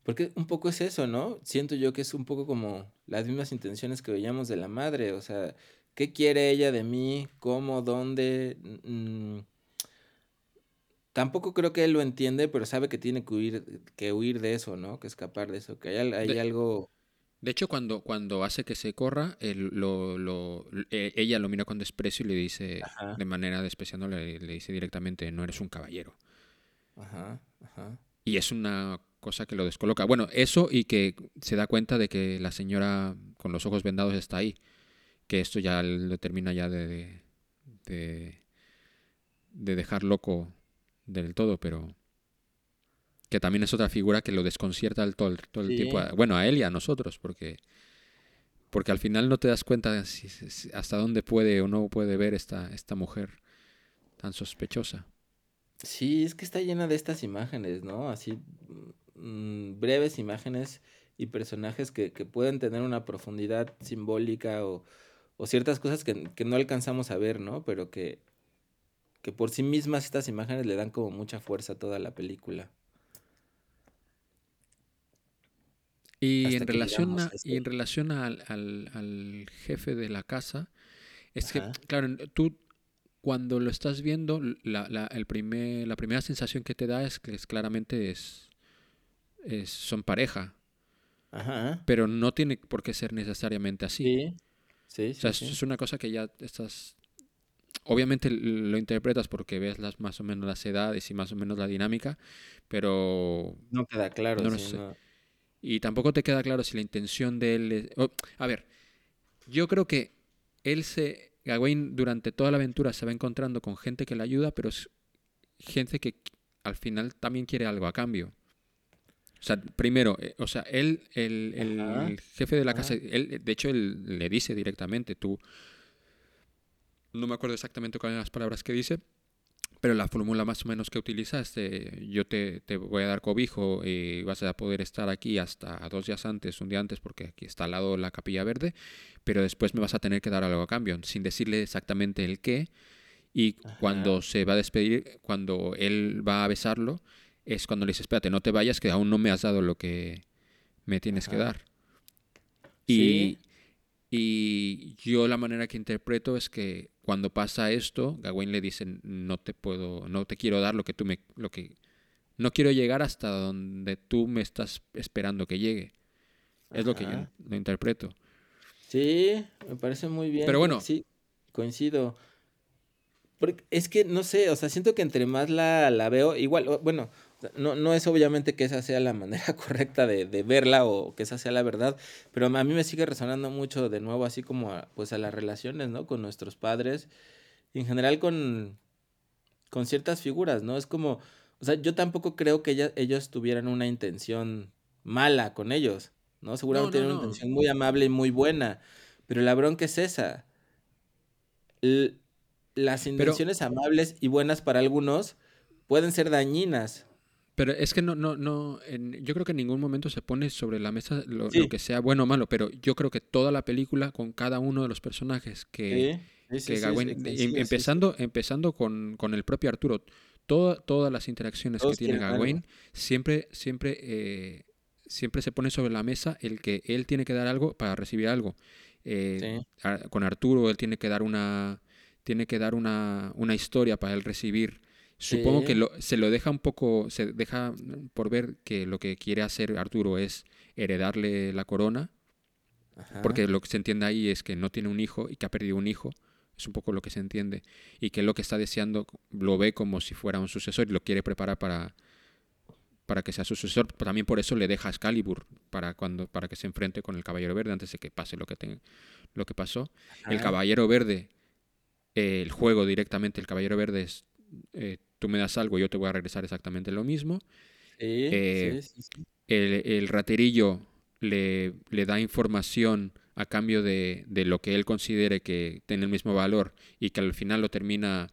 C: Porque un poco es eso, ¿no? Siento yo que es un poco como las mismas intenciones que veíamos de la madre, o sea, ¿qué quiere ella de mí? ¿Cómo? ¿Dónde? Mm, tampoco creo que él lo entiende, pero sabe que tiene que huir, que huir de eso, ¿no? Que escapar de eso, que hay, hay algo...
B: De hecho, cuando, cuando hace que se corra, él, lo, lo, e, ella lo mira con desprecio y le dice, de manera despreciando, le, le dice directamente, no eres un caballero. Ajá, ajá. Y es una cosa que lo descoloca. Bueno, eso y que se da cuenta de que la señora con los ojos vendados está ahí, que esto ya lo termina ya de, de, dejar loco del todo, pero que también es otra figura que lo desconcierta todo el, todo el tiempo, bueno, a él y a nosotros, porque porque al final no te das cuenta hasta dónde puede o no puede ver esta, esta mujer tan sospechosa.
C: Sí, es que está llena de estas imágenes, ¿no? Así Mm, breves imágenes y personajes que, pueden tener una profundidad simbólica o, ciertas cosas que, no alcanzamos a ver, ¿no? Pero que, que por sí mismas estas imágenes le dan como mucha fuerza a toda la película.
B: Y en, relación a, y en relación al, jefe de la casa, es que, claro, tú cuando lo estás viendo, la, la, el primer, la primera sensación que te da es que es, claramente es, son pareja. Ajá. Pero no tiene por qué ser necesariamente así. Sí. Sí, o sea, es una cosa que ya estás. Obviamente lo interpretas porque ves las más o menos las edades y más o menos la dinámica, pero.
C: No queda claro. No
B: sé. Y tampoco te queda claro si la intención de él es. a ver, yo creo que él se. Gawain durante toda la aventura se va encontrando con gente que le ayuda, pero es gente que al final también quiere algo a cambio. O sea, primero, eh, o sea, él, el, jefe de la casa, él, de hecho, él le dice directamente, tú, no me acuerdo exactamente cuáles son las palabras que dice, pero la fórmula más o menos que utiliza es yo te, te, voy a dar cobijo y vas a poder estar aquí hasta dos días antes, un día antes, porque aquí está al lado la capilla verde, pero después me vas a tener que dar algo a cambio, sin decirle exactamente el qué. Y cuando se va a despedir, cuando él va a besarlo, es cuando le dice, espérate, no te vayas, que aún no me has dado lo que me tienes que dar.
C: Sí.
B: Y, y yo la manera que interpreto es que cuando pasa esto, Gawain le dice, no te puedo, no te quiero dar lo que tú me, lo que, no quiero llegar hasta donde tú me estás esperando que llegue. Es lo que yo lo interpreto.
C: Sí, me parece muy bien.
B: Pero bueno.
C: Sí, coincido. Porque es que, no sé, o sea, siento que entre más la, la veo, igual, bueno, no, no es obviamente que esa sea la manera correcta de, de verla o que esa sea la verdad, pero a mí me sigue resonando mucho de nuevo, así como a, pues a las relaciones, ¿no? Con nuestros padres y en general con, con ciertas figuras, ¿no? Es como, o sea, yo tampoco creo que ella- ellos tuvieran una intención mala con ellos, ¿no? Seguramente
B: no,
C: tienen una intención muy amable y muy buena, pero la bronca es esa. L- las intenciones amables y buenas para algunos pueden ser dañinas.
B: Pero es que no, no, no, en- yo creo que en ningún momento se pone sobre la mesa lo, que sea bueno o malo, pero yo creo que toda la película con cada uno de los personajes que,
C: Sí, sí, sí,
B: que Gawain, em- empezando, empezando con, con el propio Arturo, toda- todas las interacciones
C: Todos
B: que tiene
C: algo.
B: Gawain, siempre, siempre, eh, siempre se pone sobre la mesa el que él tiene que dar algo para recibir algo. Eh, a- con Arturo él tiene que dar una, tiene que dar una, una historia para él recibir. Supongo que lo- se lo deja un poco, se deja por ver que lo que quiere hacer Arturo es heredarle la corona,
C: Ajá.
B: porque lo que se entiende ahí es que no tiene un hijo y que ha perdido un hijo. Es un poco lo que se entiende. Y que lo que está deseando lo ve como si fuera un sucesor y lo quiere preparar para, para que sea su sucesor. También por eso le deja Excalibur para, cuando, para que se enfrente con el Caballero Verde antes de que pase lo que, te- lo que pasó. El. Caballero Verde, eh, el juego directamente, el Caballero Verde es, eh, tú me das algo, yo te voy a regresar exactamente lo mismo.
C: Sí,
B: eh,
C: sí, sí, sí.
B: El, el raterillo le, le da información a cambio de, de lo que él considere que tiene el mismo valor y que al final lo termina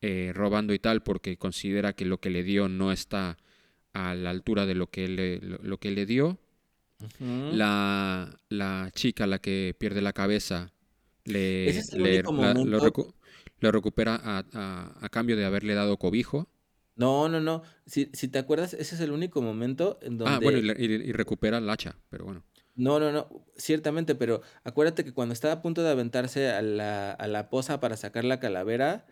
B: eh, robando y tal porque considera que lo que le dio no está a la altura de lo que él le, lo, lo que le dio. La, la chica, la que pierde la cabeza, le,
C: Ese es el
B: le-
C: único
B: la- lo,
C: momento-
B: recu- lo recupera a, a- a cambio de haberle dado cobijo.
C: No, no, no. Si, si te acuerdas, ese es el único momento en donde...
B: Ah, bueno, y, le- y- y recupera el hacha, pero bueno.
C: No, no, no, ciertamente, pero acuérdate que cuando estaba a punto de aventarse a la, a la poza para sacar la calavera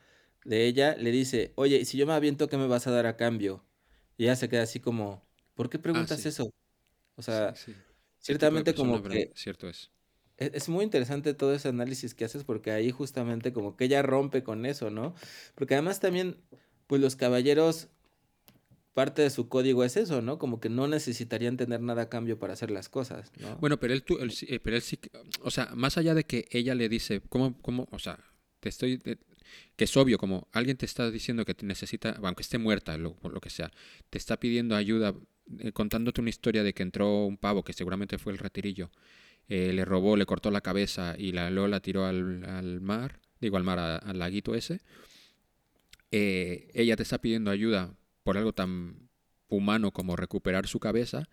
C: de ella, le dice, oye, si yo me aviento, ¿qué me vas a dar a cambio? Y ella se queda así como, ¿por qué preguntas
B: Ah, sí.
C: eso? O sea,
B: Sí, sí.
C: Ciertamente como que
B: Cierto es.
C: Es, es muy interesante todo ese análisis que haces porque ahí justamente como que ella rompe con eso, ¿no? Porque además también, pues los caballeros, parte de su código es eso, ¿no? Como que no necesitarían tener nada a cambio para hacer las cosas, ¿no?
B: Bueno, pero él, tú- él eh, pero él sí, o sea, más allá de que ella le dice, ¿cómo, cómo, o sea, te estoy, que es obvio, como alguien te está diciendo que te necesita, aunque esté muerta, lo, lo que sea, te está pidiendo ayuda, eh, contándote una historia de que entró un pavo, que seguramente fue el retirillo, eh, le robó, le cortó la cabeza y la luego la tiró al, al mar, digo al mar, a- al laguito ese, eh, ella te está pidiendo ayuda por algo tan humano como recuperar su cabeza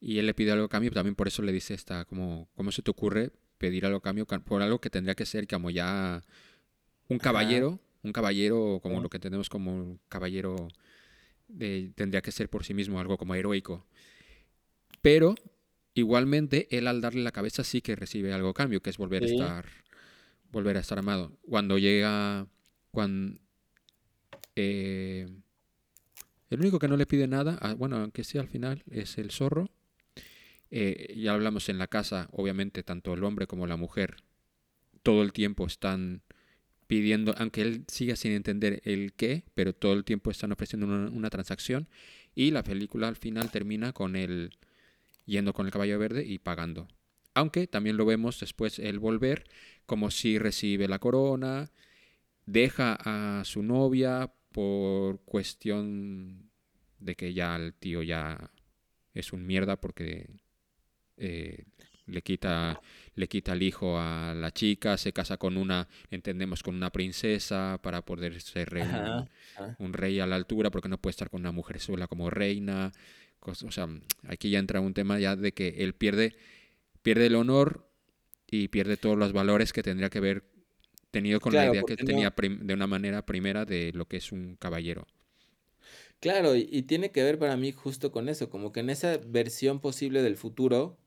B: y él le pide algo a cambio, también por eso le dice esta, como, ¿cómo se te ocurre pedir algo a cambio ca- por algo que tendría que ser como ya un
C: Ajá.
B: caballero, un caballero como
C: Sí.
B: lo que tenemos como un caballero de- tendría que ser por sí mismo algo como heroico. Pero igualmente él al darle la cabeza sí que recibe algo a cambio, que es volver
C: Sí.
B: a estar volver a estar amado. Cuando llega cuando el único que no le pide nada, ah, bueno, aunque sí al final, es el zorro. Eh, ya hablamos en la casa, obviamente, tanto el hombre como la mujer todo el tiempo están pidiendo, aunque él siga sin entender el qué, pero todo el tiempo están ofreciendo una, una transacción. Y la película al final termina con él yendo con el caballo verde y pagando. Aunque también lo vemos después el volver, como si recibe la corona, deja a su novia por cuestión de que ya el tío ya es un mierda porque eh, le quita le quita el hijo a la chica, se casa con una, entendemos, con una princesa para poder ser rey- un rey a la altura porque no puede estar con una mujer sola como reina. O sea, aquí ya entra un tema ya de que él pierde, pierde el honor y pierde todos los valores que tendría que haber tenido con
C: Claro,
B: la idea que
C: no-
B: tenía de una manera primera de lo que es un caballero.
C: Claro, y, y tiene que ver para mí justo con eso, como que en esa versión posible del futuro,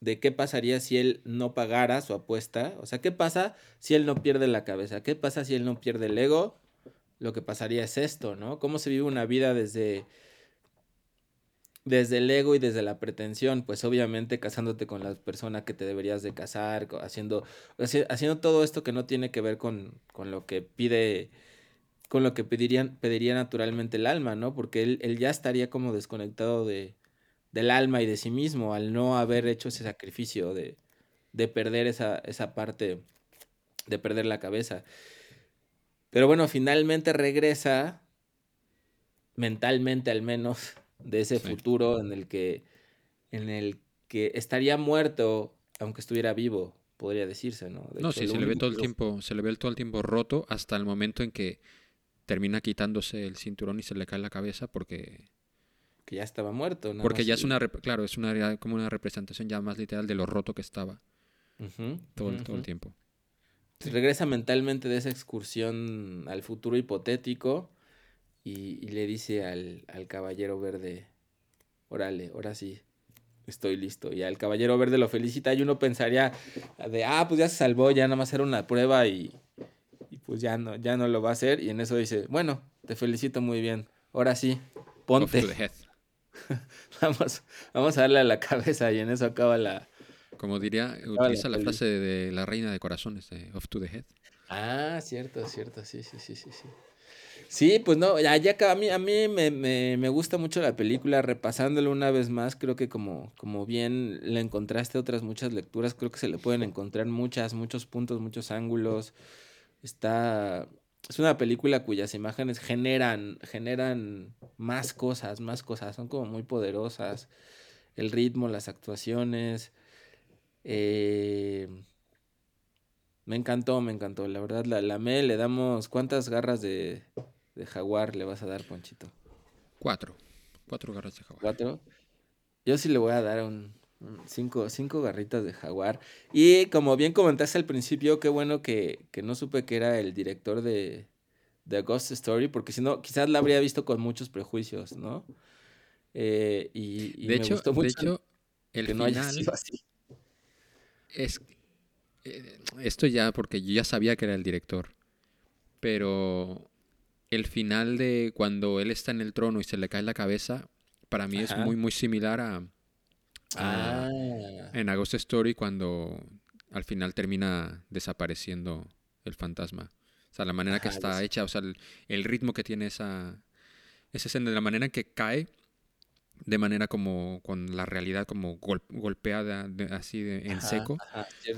C: de qué pasaría si él no pagara su apuesta, o sea, qué pasa si él no pierde la cabeza, qué pasa si él no pierde el ego, lo que pasaría es esto, ¿no? ¿Cómo se vive una vida desde desde el ego y desde la pretensión, pues obviamente casándote con la persona que te deberías de casar, haciendo, haci- haciendo todo esto que no tiene que ver con, con lo que pide, con lo que pedirían, pediría naturalmente el alma, ¿no? Porque él, él ya estaría como desconectado de, del alma y de sí mismo al no haber hecho ese sacrificio de, de perder esa, esa parte, de perder la cabeza. Pero bueno, finalmente regresa, mentalmente al menos, de ese
B: Sí.
C: futuro en el que, en el que estaría muerto, aunque estuviera vivo, podría decirse, ¿no? De
B: No, sí, se le ve todo el tiempo, se le ve todo el tiempo roto hasta el momento en que termina quitándose el cinturón y se le cae la cabeza porque
C: que ya estaba muerto, nada
B: porque ya es una claro, es una como una representación ya más literal de lo roto que estaba todo, todo el tiempo.
C: Regresa mentalmente de esa excursión al futuro hipotético y, y le dice al, al caballero verde, órale, ahora sí, estoy listo. Y al caballero verde lo felicita y uno pensaría de, ah, pues ya se salvó, ya nada más era una prueba y, y pues ya no, ya no lo va a hacer. Y en eso dice, bueno, te felicito muy bien, ahora sí,
B: Off
C: ponte,
B: to the head.
C: vamos, vamos a darle a la cabeza y en eso acaba la...
B: Como diría, utiliza la frase de la reina de corazones, de off to the head.
C: Ah, cierto, cierto, sí, sí, sí, sí, sí. Sí, pues no, ya, a mí, a mí me, me, me gusta mucho la película, repasándolo una vez más, creo que como, como bien le encontraste otras muchas lecturas, creo que se le pueden encontrar muchas, muchos puntos, muchos ángulos. Está, es una película cuyas imágenes generan, generan más cosas, más cosas, son como muy poderosas. El ritmo, las actuaciones. eh, me encantó, me encantó. La verdad, la, la amé. Le damos. ¿Cuántas garras de, de jaguar le vas a dar, Ponchito?
B: Cuatro. Cuatro garras de jaguar.
C: ¿Cuatro? Yo sí le voy a dar un, un cinco, cinco garritas de jaguar. Y como bien comentaste al principio, qué bueno que, que no supe que era el director de, de Ghost Story, porque si no, quizás la habría visto con muchos prejuicios, ¿no? Eh, y, y
B: De
C: me
B: hecho,
C: gustó
B: de
C: mucho
B: hecho, el
C: que no haya
B: final
C: sido así.
B: es eh, esto ya porque yo ya sabía que era el director, pero el final de cuando él está en el trono y se le cae la cabeza, para mí es muy muy similar a, a-
C: Ah,
B: en A Ghost Story cuando al final termina desapareciendo el fantasma. O sea, la manera que está hecha, o sea, el, el ritmo que tiene esa, esa escena, la manera en que cae, de manera como con la realidad como gol- golpeada de- así de- en
C: ajá,
B: seco,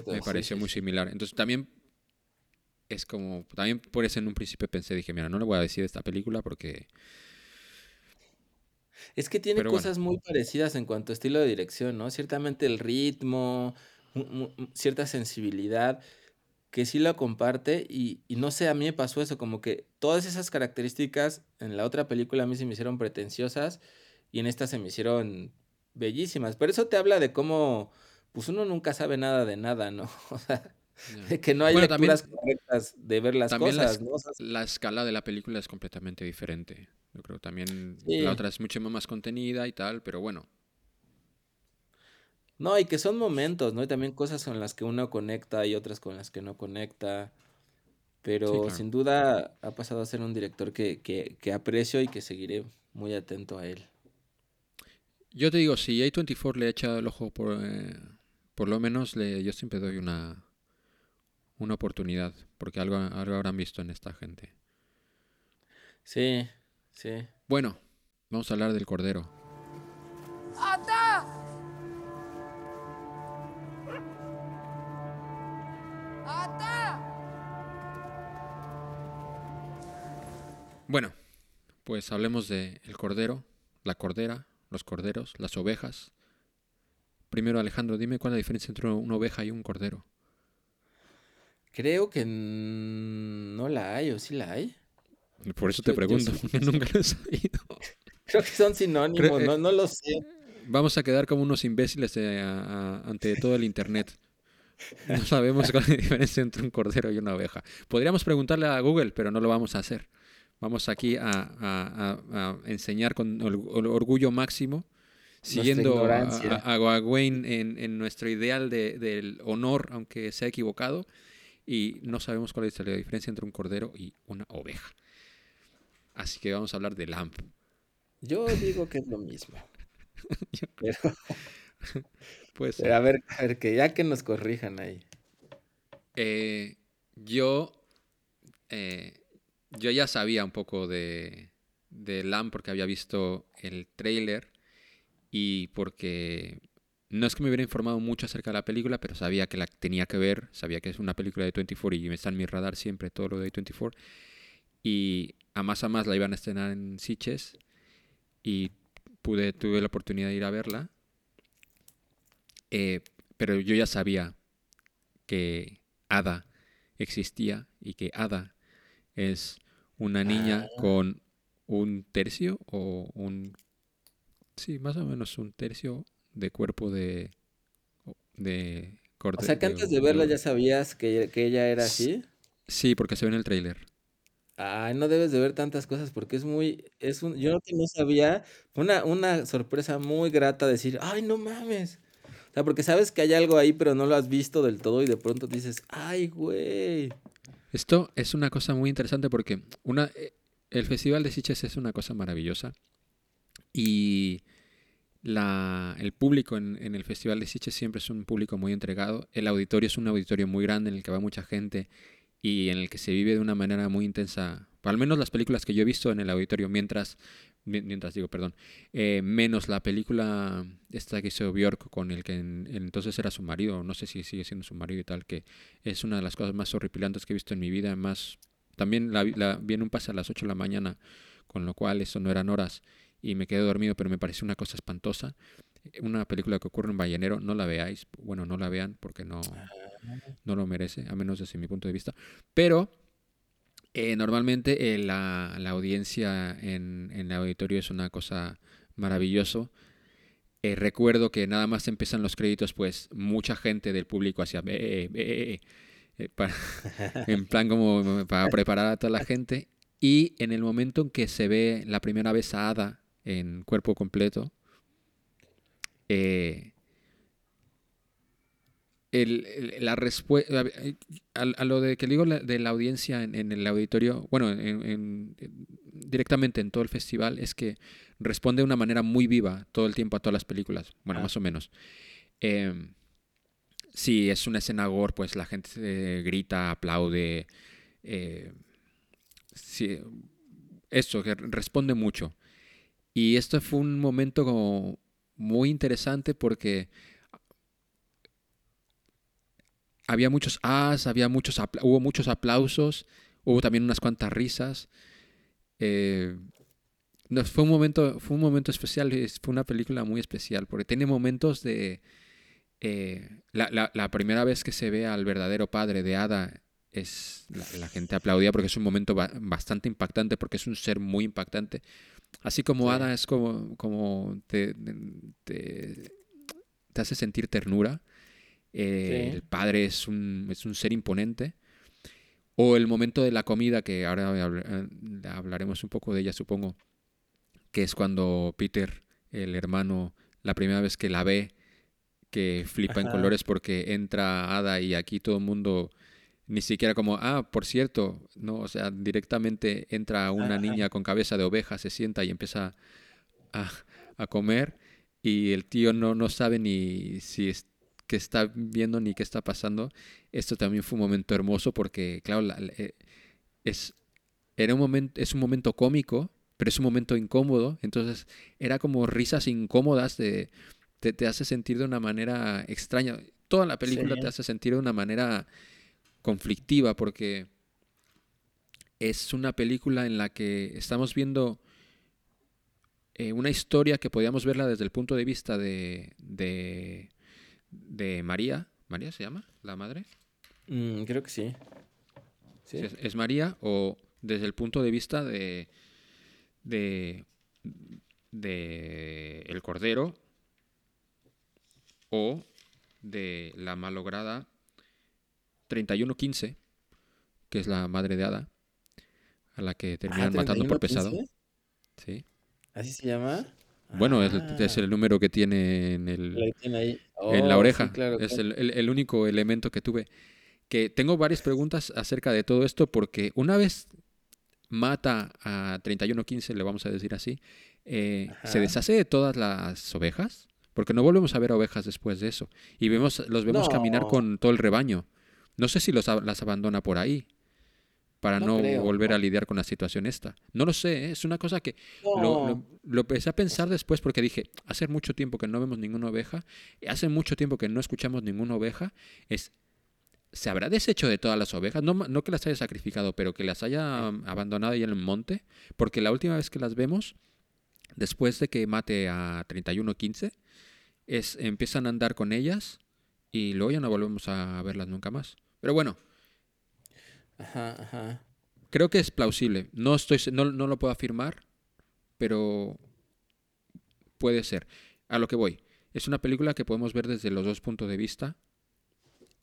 B: me pareció
C: sí,
B: muy
C: sí.
B: similar. Entonces también es como, también por eso en un principio pensé, dije, mira, no le voy a decir esta película porque,
C: Es que tiene
B: pero bueno,
C: cosas muy parecidas en cuanto a estilo de dirección, ¿no? Ciertamente el ritmo, cierta sensibilidad, que sí lo comparte y, y no sé, a mí me pasó eso, como que todas esas características en la otra película a mí se me hicieron pretenciosas y en esta se me hicieron bellísimas. Pero eso te habla de cómo, pues uno nunca sabe nada de nada, ¿no? O sea, que no hay
B: Bueno, también,
C: lecturas correctas de ver las
B: también la,
C: cosas,
B: es-
C: ¿no? O sea,
B: la escala de la película es completamente diferente. Yo creo también la otra es mucho más contenida y tal, pero bueno,
C: No, y que son momentos, ¿no? Y también cosas con las que uno conecta y otras con las que no conecta.
B: sí,
C: Pero
B: claro.
C: sin duda ha pasado a ser un director que, que, que aprecio y que seguiré muy atento a él.
B: Yo te digo, si A24 le echa el ojo por, eh, por lo menos, le, yo siempre doy una, una oportunidad, porque algo, algo habrán visto en esta gente.
C: Sí, sí.
B: Bueno, vamos a hablar del Cordero.
E: ¡Ata! ¡Ata!
B: Bueno, pues hablemos de el Cordero, la Cordera, los Corderos, las ovejas. Primero, Alejandro, dime cuál es la diferencia entre una oveja y un Cordero.
C: Creo que no la hay, o sí la hay.
B: Por eso te
C: Yo, yo
B: pregunto,
C: sí pienso.
B: nunca lo he sabido.
C: Creo que son
B: Creo-
C: sinónimos,
B: eh,
C: no, no lo sé.
B: Vamos a quedar como unos imbéciles eh, a- a- ante todo el internet. No sabemos cuál es la diferencia entre un cordero y una oveja. Podríamos preguntarle a Google, pero no lo vamos a hacer. Vamos aquí a, enseñar con or- orgullo máximo, siguiendo a Wayne en, en nuestro ideal de- del honor, aunque sea equivocado, y no sabemos cuál es la diferencia entre un cordero y una oveja. Así que vamos a hablar de Lamb.
C: Yo digo que es lo mismo. Pero,
B: Pues
C: pero a ver, a ver, que ya que nos corrijan ahí.
B: Eh, yo, eh, yo ya sabía un poco de, de Lamb porque había visto el trailer y porque no es que me hubiera informado mucho acerca de la película, pero sabía que la tenía que ver, sabía que es una película de 24 y me está en mi radar siempre todo lo de 24 y a más a más la iban a estrenar en Sitges y pude, tuve la oportunidad de ir a verla, Eh, pero yo ya sabía que Ada existía y que Ada es una niña
C: Ah.
B: con un tercio o un... Sí, más o menos un tercio de cuerpo de... de
C: O
B: corde-
C: sea que antes de verla ya sabías que, que ella era así.
B: Sí, porque se ve en el tráiler.
C: Ay, no debes de ver tantas cosas porque es muy, es un, yo que no sabía, fue una, una sorpresa muy grata decir, ay, no mames. O sea, porque sabes que hay algo ahí, pero no lo has visto del todo y de pronto dices, ay, güey.
B: Esto es una cosa muy interesante porque una, eh, el Festival de Sitges es una cosa maravillosa y la, el público en, en el Festival de Sitges siempre es un público muy entregado. El auditorio es un auditorio muy grande en el que va mucha gente y en el que se vive de una manera muy intensa. Al menos las películas que yo he visto en el auditorio, mientras, mi- mientras digo, perdón, eh, menos la película esta que hizo Bjork con el que en- entonces era su marido, no sé si sigue siendo su marido y tal, que es una de las cosas más horripilantes que he visto en mi vida. Más, también la, la vi un pase a las 8 de la mañana, con lo cual eso no eran horas y me quedé dormido, pero me pareció una cosa espantosa. Eh, Una película que ocurre en Ballenero, no la veáis, bueno, no la vean porque no, no lo merece, a menos desde mi punto de vista. Pero eh, normalmente eh, la, la audiencia en, en el auditorio es una cosa maravilloso. Eh, recuerdo que nada más empiezan los créditos, pues mucha gente del público hacía "Ve, ve, ve", eh, para- en plan como para preparar a toda la gente. Y en el momento en que se ve la primera vez a Ada en cuerpo completo, eh, el- el- la respuesta a, a lo de que digo la- de la audiencia en, en el auditorio, bueno, en- en- en- directamente en todo el festival, es que responde de una manera muy viva todo el tiempo a todas las películas, bueno,
C: Ah.
B: más o menos. Em, si es una escena gore, pues la gente eh, grita, aplaude, eh, sí, eso, que responde mucho. Y esto fue un momento muy interesante porque había muchos as, había muchos hubo muchos aplausos, hubo también unas cuantas risas. Eh, fue un momento, fue un momento especial, es- fue una película muy especial porque tiene momentos de eh, la, primera vez que se ve al verdadero padre de Ada es la, gente aplaudía porque es un momento ba- bastante impactante porque es un ser muy impactante. Así como
C: Sí.
B: Ada es como, como te, te, te hace sentir ternura. eh,
C: Sí.
B: El padre es un, es un ser imponente. O el momento de la comida, que ahora eh, hablaremos un poco de ella, supongo, que es cuando Peter, el hermano, la primera vez que la ve, que flipa en colores porque entra Ada y aquí todo el mundo ni siquiera como, ah, por cierto, no, o sea, directamente entra una niña con cabeza de oveja, se sienta y empieza a, a comer y el tío no, no sabe ni si es que está viendo ni qué está pasando. Esto también fue un momento hermoso porque, claro, la- la- eh, es, era un momento, es un momento cómico, pero es un momento incómodo. Entonces, era como risas incómodas de, te, te hace sentir de una manera extraña. Toda la película
C: Sí.
B: te hace sentir de una manera conflictiva porque es una película en la que estamos viendo eh, una historia que podíamos verla desde el punto de vista de, de, de María. ¿María se llama? ¿La madre?
C: Mm, creo que sí.
B: Es, es María o desde el punto de vista de, de, de el Cordero o de la malograda 3115, que es la madre de Ada. a la que
C: Ah,
B: terminan matando por pesado.
C: 3115,
B: Sí.
C: ¿Así se llama?
B: Bueno, es,
C: Ah,
B: es el número que tiene en el,
C: tiene
B: en la
C: Oh,
B: oreja.
C: sí, claro,
B: es
C: claro.
B: el, el- el único elemento que tuve. Que tengo varias preguntas acerca de todo esto porque una vez mata a 3115, le vamos a decir así, eh, ¿se deshace de todas las ovejas? Porque no volvemos a ver ovejas después de eso. Y vemos, los vemos caminar con todo el rebaño. No sé si los, las abandona por ahí para
C: No
B: no,
C: creo,
B: volver
C: no.
B: a lidiar con la situación esta. No lo sé, ¿eh? es una cosa que lo,
C: No.
B: lo- lo empecé a pensar después porque dije, hace mucho tiempo que no vemos ninguna oveja, y hace mucho tiempo que no escuchamos ninguna oveja, es, ¿se habrá deshecho de todas las ovejas? No, no que las haya sacrificado, pero que las haya um, abandonado ahí en el monte, porque la última vez que las vemos, después de que mate a 3115, es, empiezan a andar con ellas y luego ya no volvemos a verlas nunca más. Pero bueno,
C: Ajá, ajá.
B: Creo que es plausible. No, estoy, no, no lo puedo afirmar, pero puede ser. A lo que voy. Es una película que podemos ver desde los dos puntos de vista.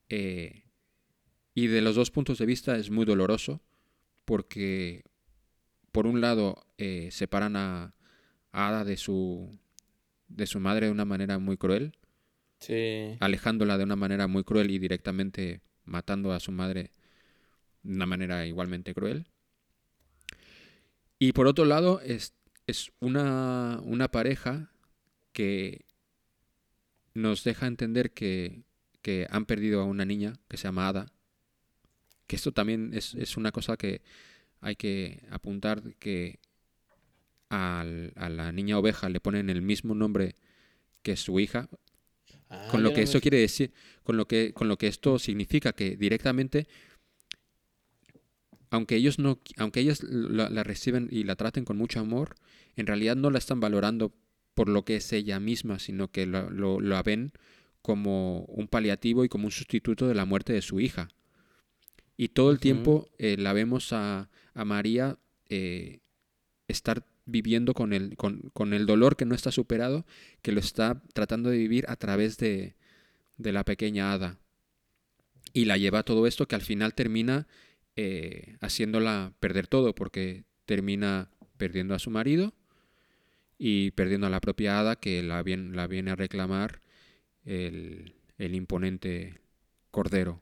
B: eh, y de los dos puntos de vista es muy doloroso porque, por un lado, eh, separan a, a Ada de su, de su madre de una manera muy cruel,
C: Sí.
B: alejándola de una manera muy cruel y directamente matando a su madre de una manera igualmente cruel. Y por otro lado, es, es una, una pareja que nos deja entender que, que han perdido a una niña que se llama Ada. Que esto también es, es una cosa que hay que apuntar, que al- a la niña oveja le ponen el mismo nombre que su hija,
C: Ah,
B: con lo que
C: no me-
B: quiere decir, con lo que, con lo que esto significa que directamente, aunque ellos no, aunque ellas la, la reciben y la traten con mucho amor, en realidad no la están valorando por lo que es ella misma, sino que lo, lo- la ven como un paliativo y como un sustituto de la muerte de su hija. Y todo el tiempo eh, la vemos a, a María eh, estar viviendo con el, con, con el dolor que no está superado, que lo está tratando de vivir a través de, de la pequeña hada. Y la lleva a todo esto que al final termina eh, haciéndola perder todo, porque termina perdiendo a su marido y perdiendo a la propia hada que la, la viene a reclamar el, el imponente cordero.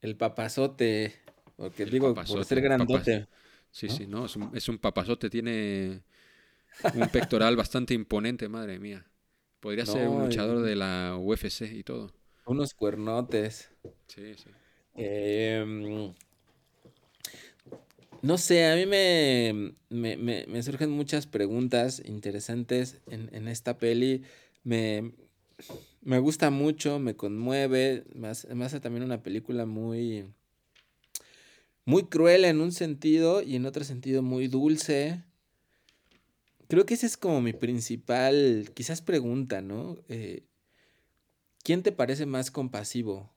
C: El papazote. Porque
B: El
C: digo,
B: papazote,
C: por ser grandote.
B: Sí,
C: ¿no?
B: sí, no, es un, es un papazote, tiene un pectoral bastante imponente, madre mía. Podría ser un
C: y-
B: luchador de la UFC y todo.
C: Unos cuernotes.
B: Sí, sí.
C: Em, no sé, a mí me, me, me- me surgen muchas preguntas interesantes en, en esta peli. Me, me gusta mucho, me conmueve. Me hace también una película muy, muy cruel en un sentido y en otro sentido muy dulce. Creo que esa es como mi principal, quizás pregunta, ¿no? Eh, ¿quién te parece más compasivo?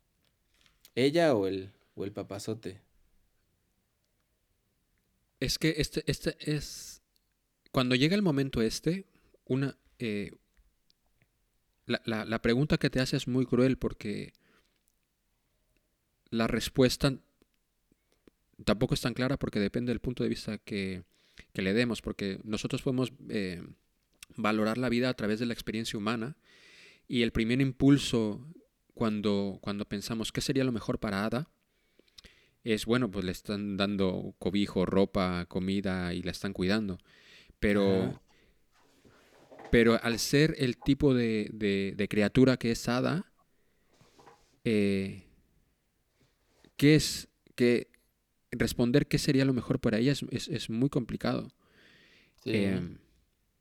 C: ¿Ella o el, o el papazote?
B: Es que este, este es. Cuando llega el momento este, una. eh, la, la- la pregunta que te hace es muy cruel porque la respuesta tampoco es tan clara porque depende del punto de vista que, que le demos, porque nosotros podemos eh, valorar la vida a través de la experiencia humana y el primer impulso cuando, cuando pensamos qué sería lo mejor para Ada es, bueno, pues le están dando cobijo, ropa, comida y la están cuidando. Pero, pero al ser el tipo de, de- de criatura que es Ada, eh, ¿qué es? Que responder qué sería lo mejor para ella es, es- es muy complicado.
C: Sí.
B: Eh,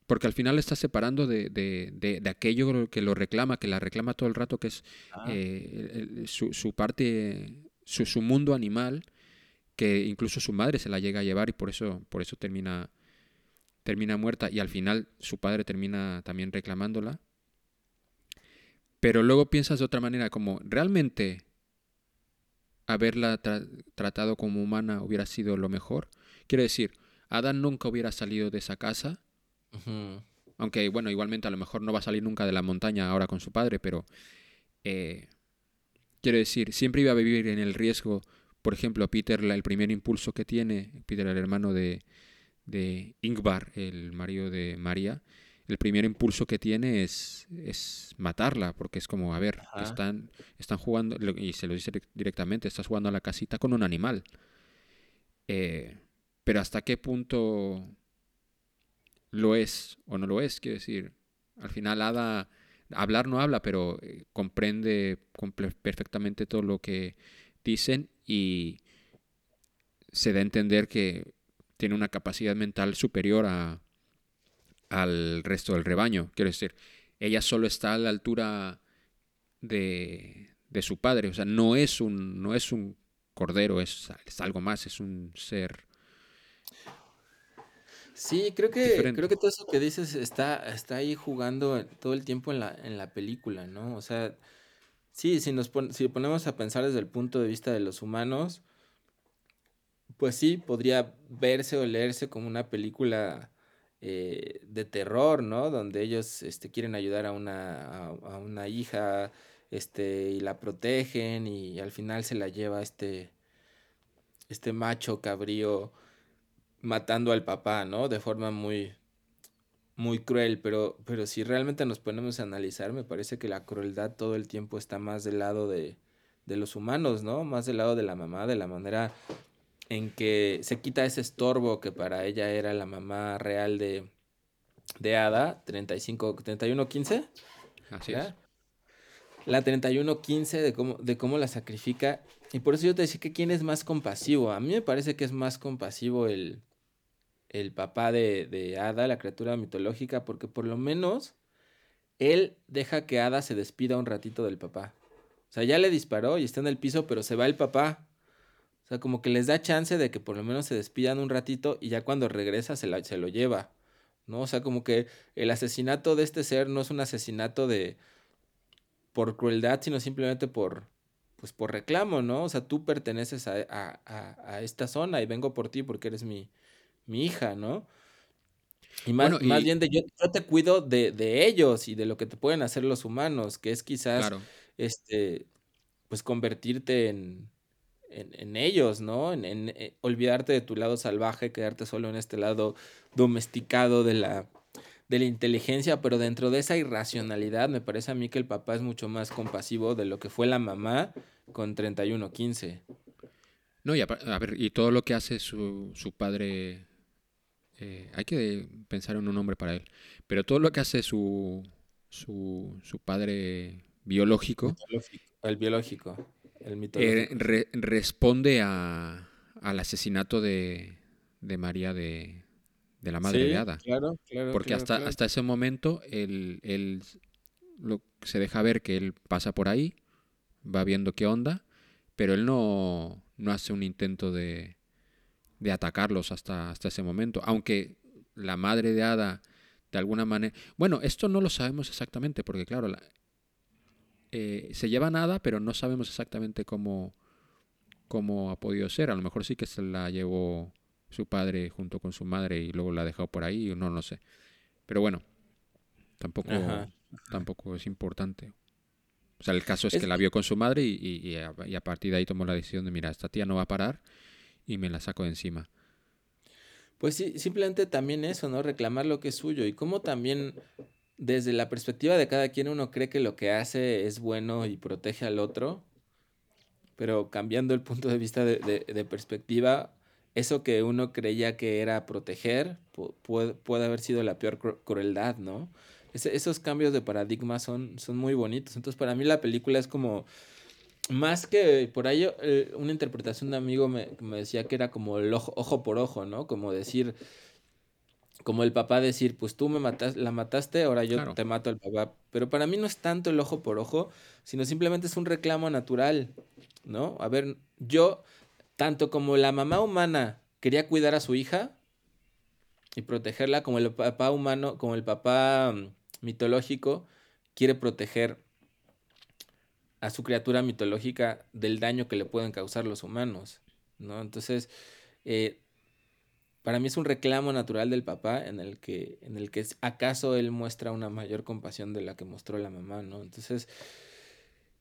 B: porque al final está separando de, de- de- de aquello que lo reclama, que la reclama todo el rato, que es
C: Ah,
B: eh, su, su parte, su, su mundo animal, que incluso su madre se la llega a llevar y por eso, por eso termina, termina muerta y al final su padre termina también reclamándola. Pero luego piensas de otra manera, como realmente haberla tra- tratado como humana hubiera sido lo mejor. Quiero decir, Adán nunca hubiera salido de esa casa, aunque bueno, igualmente a lo mejor no va a salir nunca de la montaña ahora con su padre, pero eh, quiero decir, siempre iba a vivir en el riesgo. Por ejemplo, Peter, la- el primer impulso que tiene, Peter, el hermano de, de Ingvar, el marido de María, el primer impulso que tiene es, es matarla, porque es como, a ver,
C: Ajá.
B: están, están jugando, y se lo dice direc- directamente, estás jugando a la casita con un animal. Eh, pero hasta qué punto lo es o no lo es, quiero decir, al final Ada, hablar no habla, pero eh, comprende perfectamente todo lo que dicen y se da a entender que tiene una capacidad mental superior a, al resto del rebaño. Quiero decir, ella solo está a la altura de, de su padre, o sea, no es un, no es un cordero, es, es algo más, es un ser.
C: Sí, creo que,
B: Diferente.
C: creo que todo eso que dices está, está ahí jugando todo el tiempo en la, en la película, ¿no? O sea, sí, si nos pon- si ponemos a pensar desde el punto de vista de los humanos, pues sí, podría verse o leerse como una película eh, de terror, ¿no? Donde ellos este, quieren ayudar a una, a, una hija este, y la protegen y al final se la lleva este, este macho cabrío matando al papá, ¿no? De forma muy, muy cruel, pero, pero si realmente nos ponemos a analizar, me parece que la crueldad todo el tiempo está más del lado de, de los humanos, ¿no? Más del lado de la mamá, de la manera en que se quita ese estorbo que para ella era la mamá real de, de Ada, 35, 31-15,
B: Así es.
C: ¿ya? La 31-15 de cómo, de cómo la sacrifica. Y por eso yo te decía que quién es más compasivo. A mí me parece que es más compasivo el, el papá de, de Ada, la criatura mitológica, porque por lo menos él deja que Ada se despida un ratito del papá. O sea, ya le disparó y está en el piso, pero se va el papá. O sea, como que les da chance de que por lo menos se despidan un ratito y ya cuando regresa se, la- se lo lleva. ¿No? O sea, como que el asesinato de este ser no es un asesinato de por crueldad, sino simplemente por pues por reclamo, ¿no? O sea, tú perteneces a, a- a- a esta zona y vengo por ti porque eres mi, mi hija, ¿no? Y más,
B: Bueno,
C: más bien de yo, yo te cuido de, de ellos y de lo que te pueden hacer los humanos, que es quizás
B: Claro.
C: este, pues convertirte en, en, en ellos, ¿no? En, en, eh, olvidarte de tu lado salvaje, quedarte solo en este lado domesticado de la, de la inteligencia, pero dentro de esa irracionalidad me parece a mí que el papá es mucho más compasivo de lo que fue la mamá con 31-15.
B: No, y apa- a, ver, y todo lo que hace su, su padre, eh, hay que pensar en un nombre para él, pero todo lo que hace su, su, su padre biológico
C: El biológico, el
B: eh, re- responde a, al asesinato de, de María de, de la madre
C: Sí,
B: de Ada.
C: Claro, claro.
B: Porque
C: claro,
B: hasta,
C: claro.
B: hasta ese momento él, él lo, se deja ver que él pasa por ahí, va viendo qué onda, pero él no, no hace un intento de, de atacarlos hasta, hasta ese momento. Aunque la madre de Ada, de alguna manera... Bueno, esto no lo sabemos exactamente, porque claro, la- eh, se lleva nada, pero no sabemos exactamente cómo, cómo ha podido ser. A lo mejor sí que se la llevó su padre junto con su madre y luego la ha dejado por ahí, no, no sé. Pero bueno, tampoco,
C: Ajá.
B: tampoco es importante. O sea, el caso es,
C: Es
B: que la vio con su madre y, y- y a, y a partir de ahí tomó la decisión de, mira, esta tía no va a parar y me la saco de encima.
C: Pues sí, simplemente también eso, ¿no? Reclamar lo que es suyo y cómo también desde la perspectiva de cada quien uno cree que lo que hace es bueno y protege al otro, pero cambiando el punto de vista de, de- perspectiva, eso que uno creía que era proteger pu- puede, puede haber sido la peor cru- crueldad, ¿no? Esos cambios de paradigma son, son muy bonitos. Entonces, para mí la película es como, más que por ahí, eh, una interpretación de amigo me, me decía que era como el ojo, ojo por ojo, ¿no? Como decir, como el papá decir, pues tú me matas, la mataste, ahora yo
B: Claro.
C: te mato al papá. Pero para mí no es tanto el ojo por ojo, sino simplemente es un reclamo natural, ¿no? A ver, yo, tanto como la mamá humana quería cuidar a su hija y protegerla, como el papá humano, como el papá mm, mitológico quiere proteger a su criatura mitológica del daño que le pueden causar los humanos, ¿no? Entonces, eh, para mí es un reclamo natural del papá en el que, en el que acaso él muestra una mayor compasión de la que mostró la mamá, ¿no? Entonces,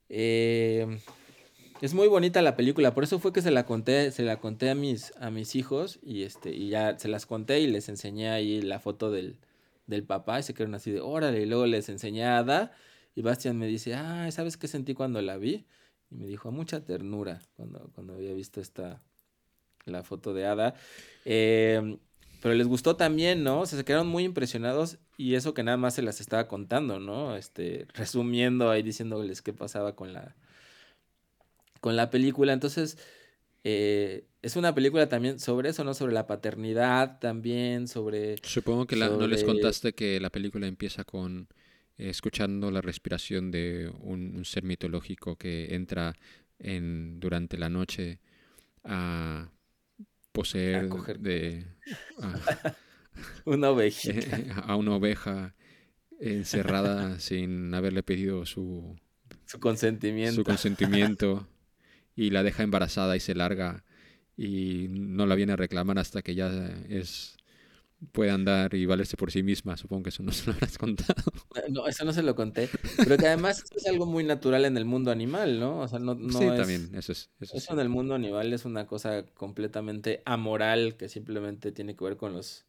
C: eh, Es muy bonita la película, por eso fue que se la conté, se la conté a mis, a mis hijos y este, y ya se las conté y les enseñé ahí la foto del, del papá y se quedaron así de órale, y luego les enseñé a Ada y Bastian me dice, ah, ¿sabes qué sentí cuando la vi? Y me dijo, mucha ternura cuando, cuando había visto esta, la foto de Ada. Em, pero les gustó también, ¿no? O sea, se quedaron muy impresionados y eso que nada más se las estaba contando, ¿no? Este, resumiendo ahí diciéndoles qué pasaba con la, con la película. Entonces, eh, es una película también sobre eso, ¿no? Sobre la paternidad también, sobre...
B: Supongo que la- no les contaste que la película empieza con eh, escuchando la respiración de un, un ser mitológico que entra en, durante la noche a poseer
C: coger.
B: de, a,
C: Una ovejita.
B: a una oveja encerrada sin haberle pedido su,
C: su consentimiento.
B: su consentimiento y la deja embarazada y se larga y no la viene a reclamar hasta que ya es puede andar y valerse por sí misma. Supongo que eso no se lo habrás contado.
C: No, eso no se lo conté. Pero que además esto es algo muy natural en el mundo animal, ¿no? O sea, no, no
B: sí,
C: es...
B: también, eso es. Eso
C: Eso
B: sí.
C: en el mundo animal es una cosa completamente amoral que simplemente tiene que ver con los,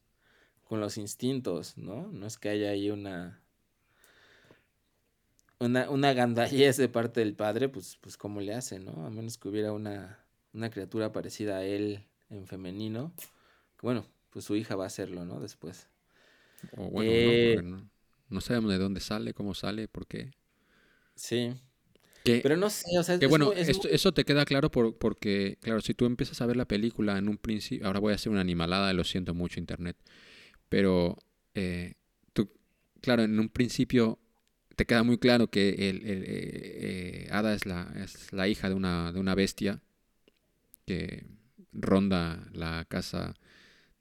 C: con los instintos, ¿no? No es que haya ahí una, una, una gandallez de parte del padre, pues, pues cómo le hace, ¿no? A menos que hubiera una, una criatura parecida a él en femenino. que Bueno, pues su hija va a hacerlo, ¿no? Después.
B: O bueno,
C: Eh,
B: no, porque no, no sabemos de dónde sale, cómo sale, por qué.
C: Sí.
B: Que,
C: Pero no sé, o sea,
B: que
C: es
B: bueno,
C: muy- es
B: esto-
C: muy-
B: eso te queda claro por, porque, claro, si tú empiezas a ver la película en un principio, ahora voy a hacer una animalada, lo siento mucho, Internet, pero eh, tú, claro, en un principio te queda muy claro que el, el, eh, eh, Ada es la, es la hija de una, de una bestia que ronda la casa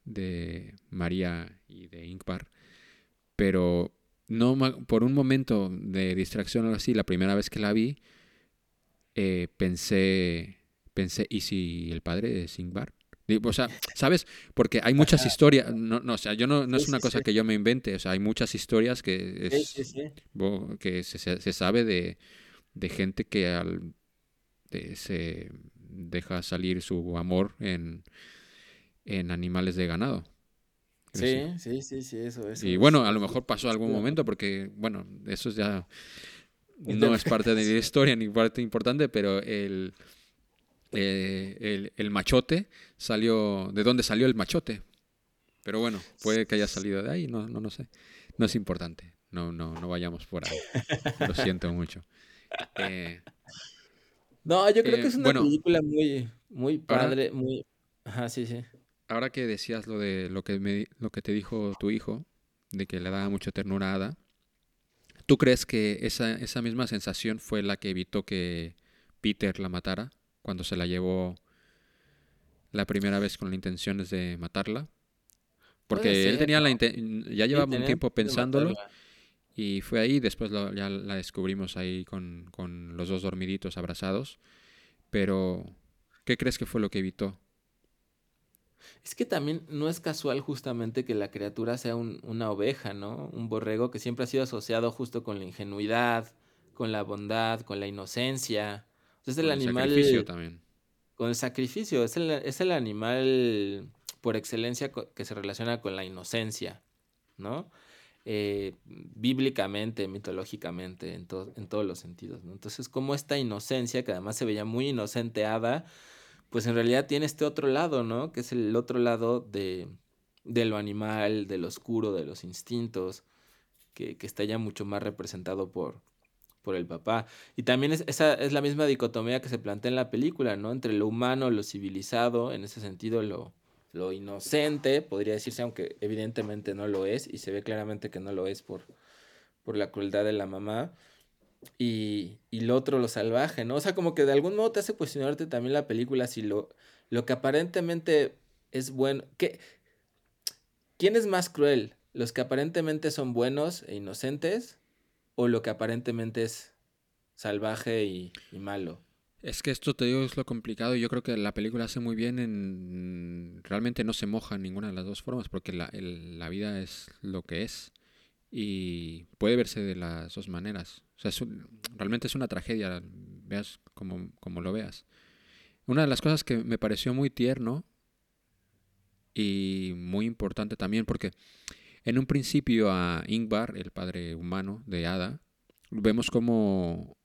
B: de María y de Ingvar, pero no por un momento de distracción o algo así, la primera vez que la vi, eh, pensé, pensé, ¿y si el padre es Ingvar? Digo, O sea, ¿sabes? Porque hay muchas historias, no, no, o sea, yo no, no es una cosa que yo me invente, o sea, hay muchas historias que es, que se, se- se sabe de, de gente que al, de- se deja salir su amor en, en animales de ganado.
C: Sí, sí, sí, sí, eso, eso.
B: y
C: es-
B: bueno, a lo mejor pasó algún momento porque, bueno, eso ya
C: Es
B: no es parte de la historia ni parte importante, pero el, eh, el, el machote salió... ¿De dónde salió el machote? Pero bueno, puede que haya salido de ahí, no, no, no sé. No es importante, no, no, no vayamos por ahí. Lo siento mucho. Eh,
C: No, yo creo
B: Eh,
C: que es una
B: bueno,
C: película muy, muy padre, muy... Ajá, sí, sí.
B: Ahora que decías lo de lo que me, lo que te dijo tu hijo, de que le daba mucha ternura a Ada, ¿tú crees que esa, esa misma sensación fue la que evitó que Peter la matara cuando se la llevó la primera vez con la intención de matarla? Porque él tenía la ya llevaba un tiempo pensándolo y fue ahí, después lo- ya la descubrimos ahí con, con los dos dormiditos abrazados. Pero, ¿qué crees que fue lo que evitó?
C: Es que también no es casual justamente que la criatura sea un- una oveja, ¿no? Un borrego que siempre ha sido asociado justo con la ingenuidad, con la bondad, con la inocencia. Es el
B: Con
C: animal...
B: sacrificio también.
C: Con el sacrificio, es el, es el animal por excelencia que se relaciona con la inocencia, ¿no? Eh, bíblicamente, mitológicamente, en, to- en todos los sentidos, ¿no? Entonces, como esta inocencia, que además se veía muy inocente Ada, pues en realidad tiene este otro lado, ¿no? Que es el otro lado de, lo animal, de lo oscuro, de los instintos, que, que está ya mucho más representado por, por el papá. Y también es, esa es la misma dicotomía que se plantea en la película, ¿no? Entre lo humano, lo civilizado, en ese sentido lo, lo inocente, podría decirse, aunque evidentemente no lo es, y se ve claramente que no lo es por, por la crueldad de la mamá. Y, y lo otro, lo salvaje, ¿no? O sea, como que de algún modo te hace cuestionarte también la película si lo, lo que aparentemente es bueno. ¿qué, ¿Quién es más cruel? ¿Los que aparentemente son buenos e inocentes? ¿O lo que aparentemente es salvaje y, y malo?
B: Es que esto te digo es lo complicado y yo creo que la película hace muy bien en... Realmente no se moja en ninguna de las dos formas porque la, el- la vida es lo que es y puede verse de las dos maneras. O sea, realmente es una tragedia veas como, como lo veas. Una de las cosas que me pareció muy tierno y muy importante también, porque en un principio a Ingvar, el padre humano de Ada, vemos como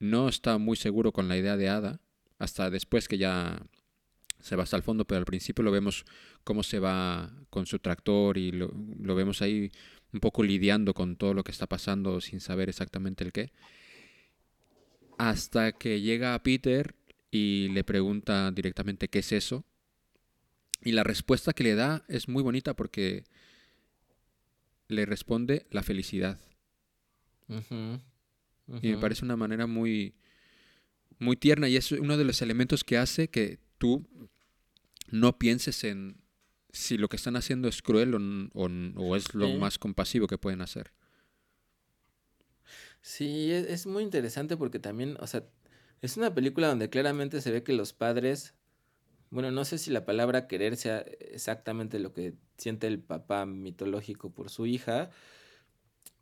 B: no está muy seguro con la idea de Ada, hasta después que ya se va hasta el fondo, pero al principio lo vemos cómo se va con su tractor y lo, lo, vemos ahí un poco lidiando con todo lo que está pasando sin saber exactamente el qué. Hasta que llega a Peter y le pregunta directamente qué es eso. Y la respuesta que le da es muy bonita porque le responde la felicidad. Y me parece una manera muy, muy tierna y es uno de los elementos que hace que tú no pienses en si lo que están haciendo es cruel o, o es lo
C: Sí.
B: más compasivo que pueden hacer.
C: Sí, es, es muy interesante porque también, o sea, es una película donde claramente se ve que los padres, bueno, no sé si la palabra querer sea exactamente lo que siente el papá mitológico por su hija,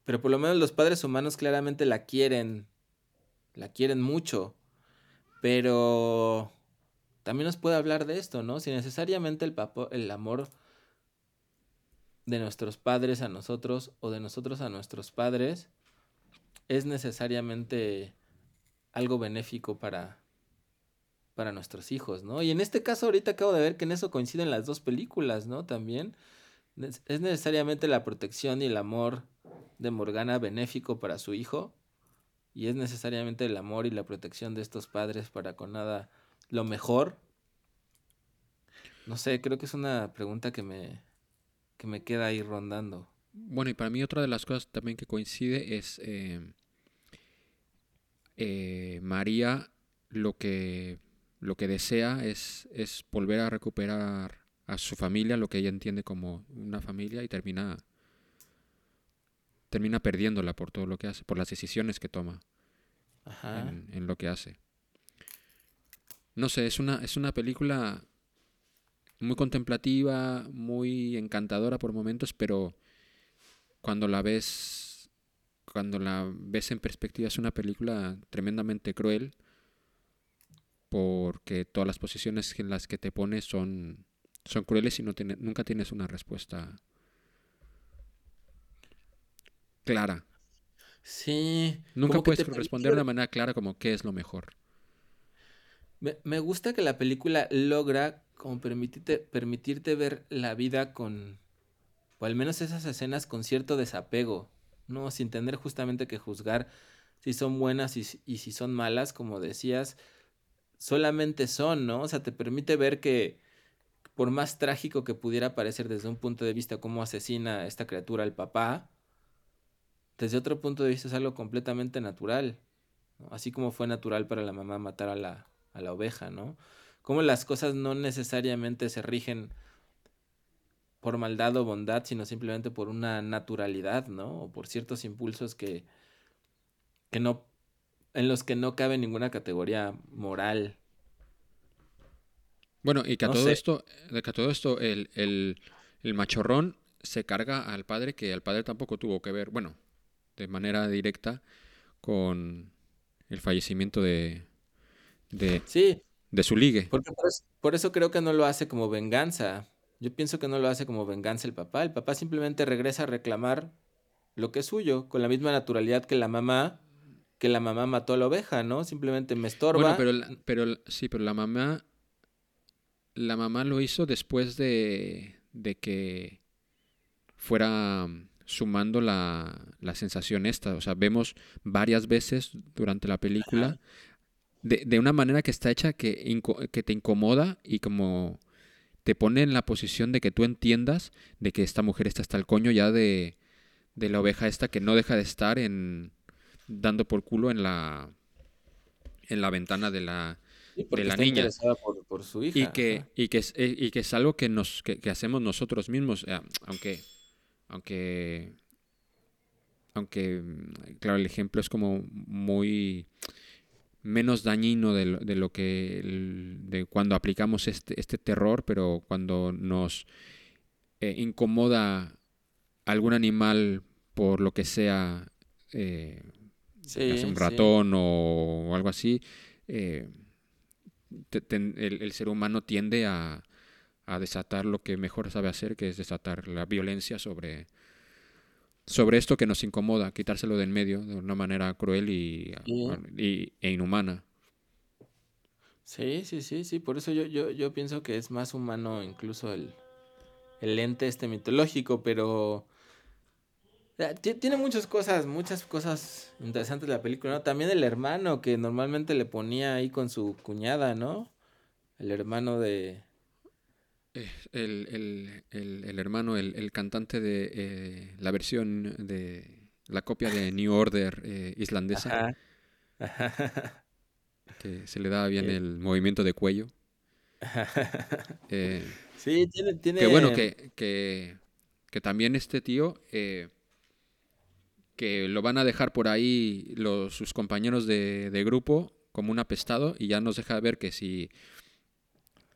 C: pero por lo menos los padres humanos claramente la quieren, la quieren mucho, pero también nos puede hablar de esto, ¿no? Si necesariamente el papá, el amor de nuestros padres a nosotros o de nosotros a nuestros padres es necesariamente algo benéfico para, para nuestros hijos, ¿no? Y en este caso ahorita acabo de ver que en eso coinciden las dos películas, ¿no? También es necesariamente la protección y el amor de Morgana benéfico para su hijo y es necesariamente el amor y la protección de estos padres para con nada lo mejor. No sé, creo que es una pregunta que me que me queda ahí rondando.
B: Bueno, y para mí otra de las cosas también que coincide es eh, eh, María lo que, lo que desea es, es volver a recuperar a su familia, lo que ella entiende como una familia, y termina, termina perdiéndola por todo lo que hace, por las decisiones que toma
C: Ajá.
B: en, en lo que hace. No sé, es una, es una película muy contemplativa, muy encantadora por momentos, pero cuando la ves, cuando la ves en perspectiva es una película tremendamente cruel porque todas las posiciones en las que te pones son, son crueles y no tiene- nunca tienes una respuesta clara.
C: Sí.
B: Nunca puedes responder de una manera clara como qué es lo mejor.
C: Me, gusta que la película logra como permitirte, permitirte ver la vida con, o al menos esas escenas con cierto desapego, ¿no? Sin tener justamente que juzgar si son buenas y, si- son malas, como decías, solamente son, ¿no? O sea, te permite ver que por más trágico que pudiera parecer desde un punto de vista cómo asesina a esta criatura al papá, desde otro punto de vista es algo completamente natural. Así como fue natural para la mamá matar a la, a la oveja, ¿no? Como las cosas no necesariamente se rigen por maldad o bondad, sino simplemente por una naturalidad, ¿no? O por ciertos impulsos que, que no, en los que no cabe ninguna categoría moral.
B: Bueno, y que a
C: No
B: todo
C: sé.
B: esto, que a todo esto, el, el, el machorrón se carga al padre, que el padre tampoco tuvo que ver, bueno, de manera directa, con el fallecimiento de, de,
C: Sí,
B: de su ligue.
C: porque por eso, por eso creo que no lo hace como venganza. Yo pienso que no lo hace como venganza el papá. El papá simplemente regresa a reclamar lo que es suyo, con la misma naturalidad que la mamá, que la mamá mató a la oveja, ¿no? Simplemente me estorba.
B: Bueno, pero, la- pero sí, pero la mamá, la mamá lo hizo después de, de que fuera mm, sumando la, la sensación esta. O sea, vemos varias veces durante la película de, de una manera que está hecha que, que te incomoda y como te pone en la posición de que tú entiendas de que esta mujer está hasta el coño ya de, de la oveja esta que no deja de estar en dando por culo en la en la ventana de la
C: Sí, porque
B: la niña.
C: interesada por, por su hija.
B: y que y que es, eh, y que es algo que nos que, que hacemos nosotros mismos eh, aunque aunque aunque claro el ejemplo es como muy menos dañino de lo, de lo que el- de cuando aplicamos este este terror pero cuando nos eh, incomoda algún animal por lo que sea eh,
C: Sí,
B: un
C: sí.
B: ratón o, algo así, eh, te- el, el ser humano tiende a, a desatar lo que mejor sabe hacer, que es desatar la violencia sobre, sobre esto que nos incomoda, quitárselo de en medio de una manera cruel y,
C: Sí.
B: y- e inhumana.
C: Sí, sí, sí, sí. Por eso yo, yo, yo pienso que es más humano incluso el, el ente este mitológico, pero ti- tiene muchas cosas, muchas cosas interesantes la película, ¿no? También el hermano que normalmente le ponía ahí con su cuñada, ¿no? El hermano de...
B: El, el- el- el hermano, el, el cantante de eh, la versión de la copia de New Order eh, islandesa,
C: Ajá.
B: que se le daba bien
C: Eh.
B: el movimiento de cuello.
C: Sí, tiene, tiene...
B: Que bueno, que, que, que también este tío, que lo van a dejar por ahí los, sus compañeros de, de grupo como un apestado y ya nos deja ver que si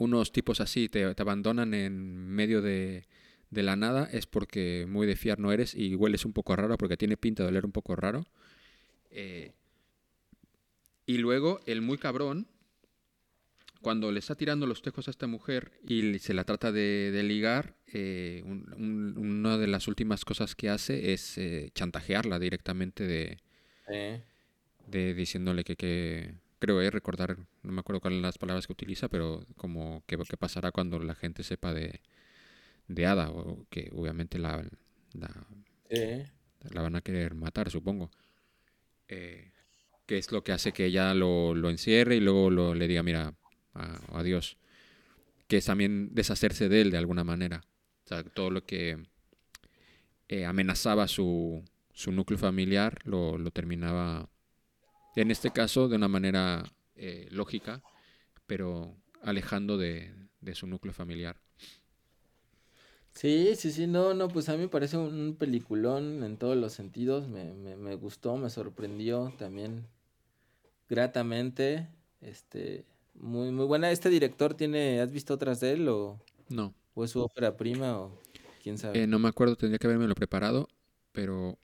B: unos tipos así te, te abandonan en medio de, de la nada es porque muy de fiar no eres y hueles un poco raro porque tiene pinta de oler un poco raro. Eh, y luego el muy cabrón, cuando le está tirando los tejos a esta mujer y se la trata de, de ligar, eh, un- un- una de las últimas cosas que hace es eh, chantajearla directamente de, de diciéndole que, que creo eh, recordar, no me acuerdo cuáles son las palabras que utiliza, pero como que, que pasará cuando la gente sepa de, de Ada, o que obviamente la, la,
C: eh.
B: la van a querer matar, supongo. Eh, que es lo que hace que ella lo, lo encierre y luego lo- le diga, mira, a- adiós. Que es también deshacerse de él de alguna manera. O sea, todo lo que eh, amenazaba su, su núcleo familiar lo, lo terminaba, en este caso, de una manera eh, lógica, pero alejando de, de su núcleo familiar.
C: Sí, sí, sí, no, no, pues a mí me parece un peliculón en todos los sentidos, me, me, me gustó, me sorprendió también gratamente, este, muy, muy buena. ¿Este director tiene, has visto otras de él o,
B: No,
C: o es su ópera prima o quién sabe?
B: Eh, no me acuerdo, tendría que haberme lo preparado, pero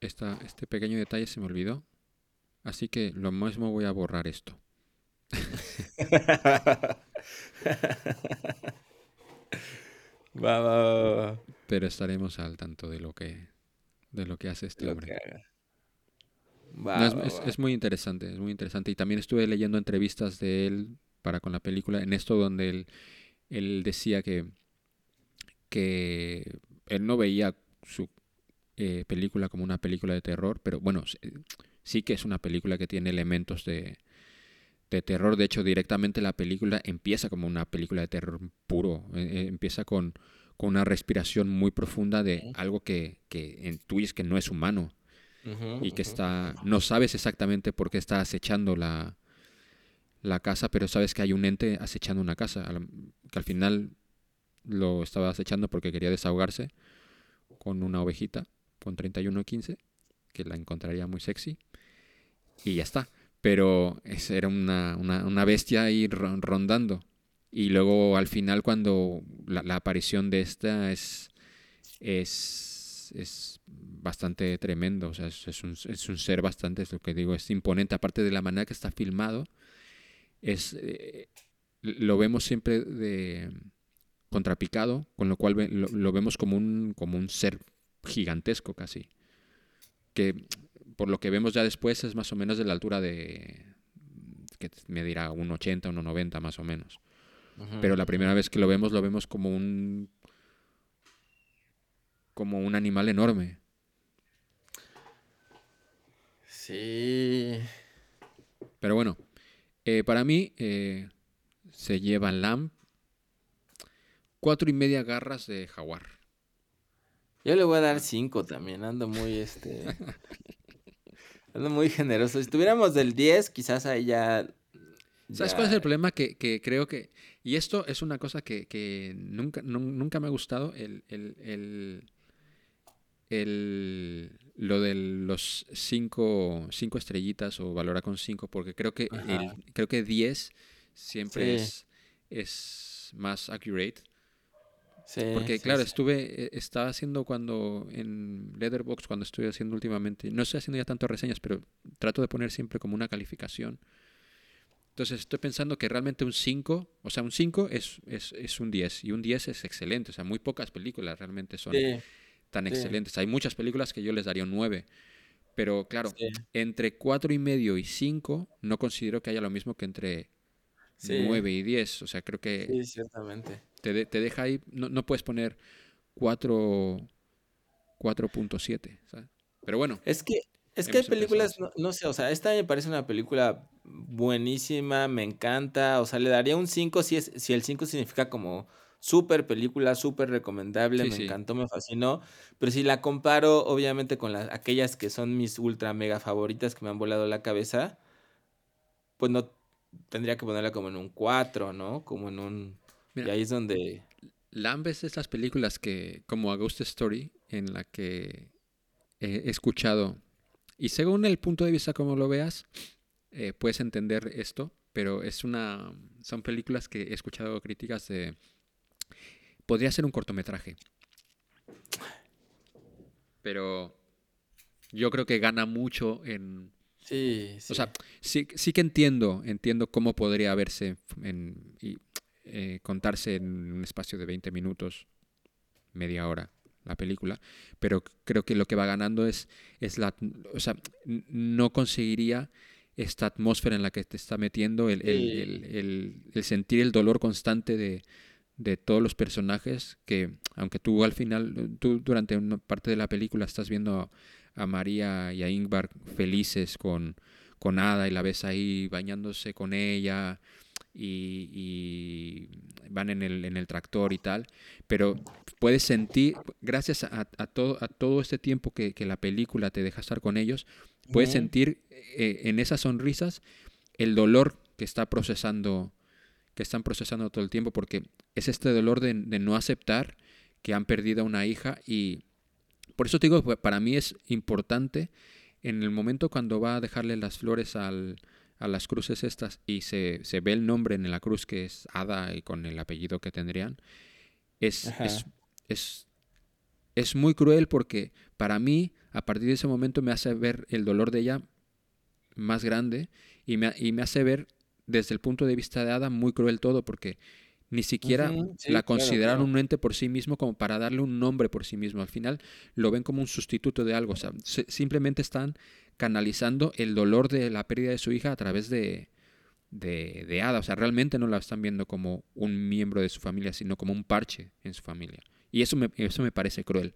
B: esta, este pequeño detalle se me olvidó. Así que lo mismo voy a borrar esto.
C: Va, va, va, va,
B: Pero estaremos al tanto de lo que, de lo que hace este
C: lo
B: hombre. No, es muy interesante, es muy interesante. Y también estuve leyendo entrevistas de él para con la película, en esto donde él, él decía que, que él no veía su eh, película como una película de terror, pero bueno, sí- que es una película que tiene elementos de, de terror. De hecho, directamente la película empieza como una película de terror puro. Eh, eh, empieza con, con una respiración muy profunda de algo que, que intuyes que no es humano y que está no sabes exactamente por qué está acechando la, la casa, pero sabes que hay un ente acechando una casa, que al final lo estaba acechando porque quería desahogarse con una ovejita, con 3115, que la encontraría muy sexy, y ya está. Pero era una, una, una bestia ahí ro- rondando. Y luego al final cuando la, aparición de esta es, es, es bastante tremendo, o sea, es, un, es un ser bastante, es lo que digo, es imponente, aparte de la manera que está filmado, es, eh, lo vemos siempre de contrapicado, con lo cual lo, lo vemos como un, como un ser gigantesco casi, que por lo que vemos ya después es más o menos de la altura de, que me dirá, un 80, un 90 más o menos. Pero la primera vez que lo vemos, lo vemos como un. como un animal enorme.
C: Sí.
B: Pero bueno, eh, para mí eh, se lleva Lamb cuatro y media garras de jaguar.
C: Yo le voy a dar cinco también, ando muy este. ando muy generoso. Si tuviéramos del 10, quizás ahí ya.
B: ¿Sabes cuál es el problema? Que, que creo que. Y esto es una cosa que, que nunca, nun- nunca me ha gustado. El, el, el, el- lo de los cinco, cinco estrellitas o valora con cinco, porque creo que creo que 10 siempre
C: Sí.
B: es, es más accurate.
C: Sí,
B: Porque,
C: sí,
B: claro,
C: sí.
B: estuve, eh, estaba haciendo cuando en Letterboxd, cuando estoy haciendo últimamente, no estoy haciendo ya tanto reseñas, pero trato de poner siempre como una calificación. Entonces estoy pensando que realmente un 5, o sea, un 5 es, es, es un 10 y un 10 es excelente. O sea, muy pocas películas realmente son tan excelentes. Hay muchas películas que yo les daría un 9. Pero claro, entre 4 y medio y 5 no considero que haya lo mismo que entre
C: Sí.
B: 9 y 10. O sea, creo que
C: sí, ciertamente.
B: Te, de- te deja ahí, no, no puedes poner 4 4.7, ¿sabes? Pero bueno,
C: Es que, es que hay películas, no, no sé, o sea, esta me parece una película buenísima, me encanta, o sea, le daría un 5 si, es, si el 5 significa como súper película, súper recomendable,
B: Sí,
C: me
B: sí.
C: encantó, me fascinó, pero si la comparo, obviamente, con las, aquellas que son mis ultra mega favoritas que me han volado la cabeza, pues no tendría que ponerla como en un 4, ¿no? Como en un... Y ahí es donde...
B: Lambes es las películas que, como A Ghost Story, en la que he escuchado, y según el punto de vista como lo veas, eh, puedes entender esto, pero es una, son películas que he escuchado críticas de, podría ser un cortometraje, pero yo creo que gana mucho en,
C: Sí, sí.
B: o sea, sí, sí que entiendo, entiendo cómo podría verse en, y eh, contarse en un espacio de 20 minutos, media hora la película, pero creo que lo que va ganando es, es la, o sea, no conseguiría esta atmósfera en la que te está metiendo, el, el- el- el- el sentir el dolor constante de, de todos los personajes, que aunque tú al final, tú durante una parte de la película estás viendo a María y a Ingvar felices con, con Ada y la ves ahí bañándose con ella y, y van en el, en el tractor y tal, pero puedes sentir, gracias a, a todo, a todo este tiempo que, que la película te deja estar con ellos, puedes sentir eh, en esas sonrisas el dolor que está procesando que están procesando todo el tiempo porque es este dolor de, de no aceptar que han perdido a una hija y por eso te digo para mí es importante en el momento cuando va a dejarle las flores al, a las cruces estas y se, se ve el nombre en la cruz que es Ada y con el apellido que tendrían es, es, es, es muy cruel porque para mí a partir de ese momento me hace ver el dolor de ella más grande y me, y me hace ver desde el punto de vista de Ada muy cruel todo porque ni siquiera
C: sí,
B: la
C: claro,
B: consideraron
C: claro.
B: un ente por sí mismo como para darle un nombre por sí mismo. Al final lo ven como un sustituto de algo. O sea, se- simplemente están canalizando el dolor de la pérdida de su hija a través de, de, de Ada. O sea, realmente no la están viendo como un miembro de su familia, sino como un parche en su familia. Y eso me, eso me parece cruel.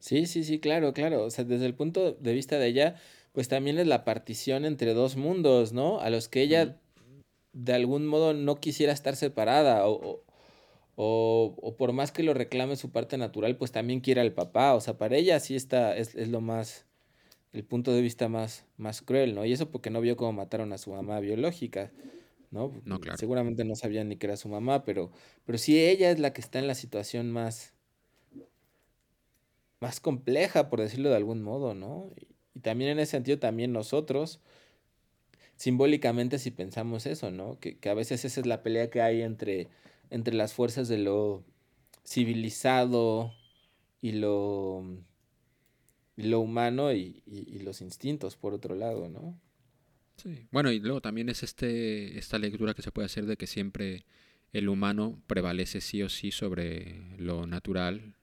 C: Sí, sí, sí, claro, claro. O sea, desde el punto de vista de ella, pues también es la partición entre dos mundos, ¿no? A los que ella de algún modo no quisiera estar separada o, o, o- por más que lo reclame su parte natural, pues también quiere al papá. O sea, para ella sí está, es, es lo más, el punto de vista más, más cruel, ¿no? Y eso porque no vio cómo mataron a su mamá biológica, ¿no?
B: No, claro.
C: Seguramente no sabía ni que era su mamá, pero, pero sí ella es la que está en la situación más más compleja, por decirlo de algún modo, ¿no? Y, y también en ese sentido, también nosotros, simbólicamente si pensamos eso, ¿no? Que, que a veces esa es la pelea que hay entre, entre las fuerzas de lo civilizado y lo, lo humano y, y- y los instintos, por otro lado, ¿no?
B: Sí. Bueno, y luego también es este, esta lectura que se puede hacer de que siempre el humano prevalece sí o sí sobre lo natural.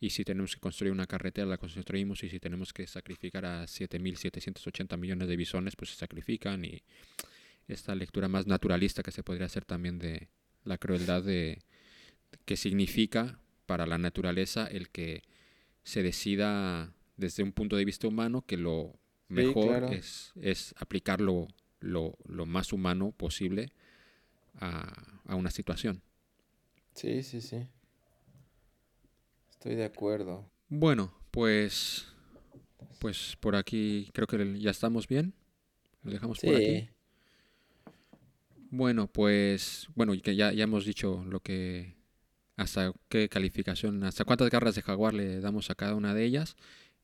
B: Y si tenemos que construir una carretera, la construimos. Y si tenemos que sacrificar a 7.780 millones de bisones, pues se sacrifican. Y esta lectura más naturalista que se podría hacer también de la crueldad de que significa para la naturaleza el que se decida desde un punto de vista humano que lo mejor
C: claro.
B: es, es aplicar lo, lo- lo más humano posible a, a una situación.
C: Sí, sí, sí. Estoy de acuerdo.
B: Bueno, pues pues por aquí creo que ya estamos bien. Lo dejamos por aquí. Bueno, pues bueno, ya, ya hemos dicho lo que hasta qué calificación, hasta cuántas garras de jaguar le damos a cada una de ellas.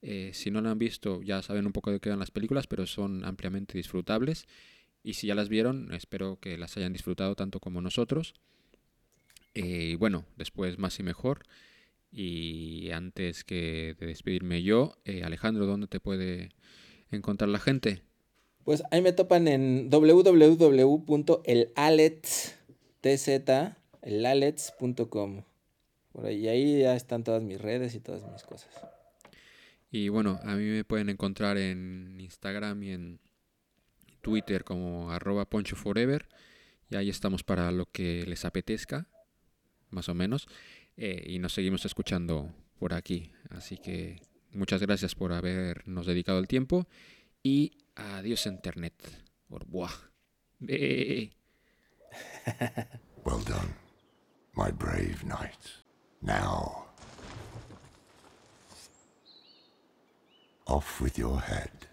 B: Eh, si no la han visto, ya saben un poco de qué van las películas, pero son ampliamente disfrutables. Y si ya las vieron, espero que las hayan disfrutado tanto como nosotros. Y bueno, después más y mejor. Y antes que de despedirme yo, eh, Alejandro, ¿dónde te puede encontrar la gente?
C: Pues ahí me topan en www.elalets.com. Por ahí, ahí ya están todas mis redes y todas mis cosas.
B: Y bueno, a mí me pueden encontrar en Instagram y en Twitter como arroba ponchoforever. Y ahí estamos para lo que les apetezca, más o menos. Eh, y nos seguimos escuchando por aquí. Así que muchas gracias por habernos dedicado el tiempo. Y adiós Internet.
D: Well done, my brave knight. Now, off with your head.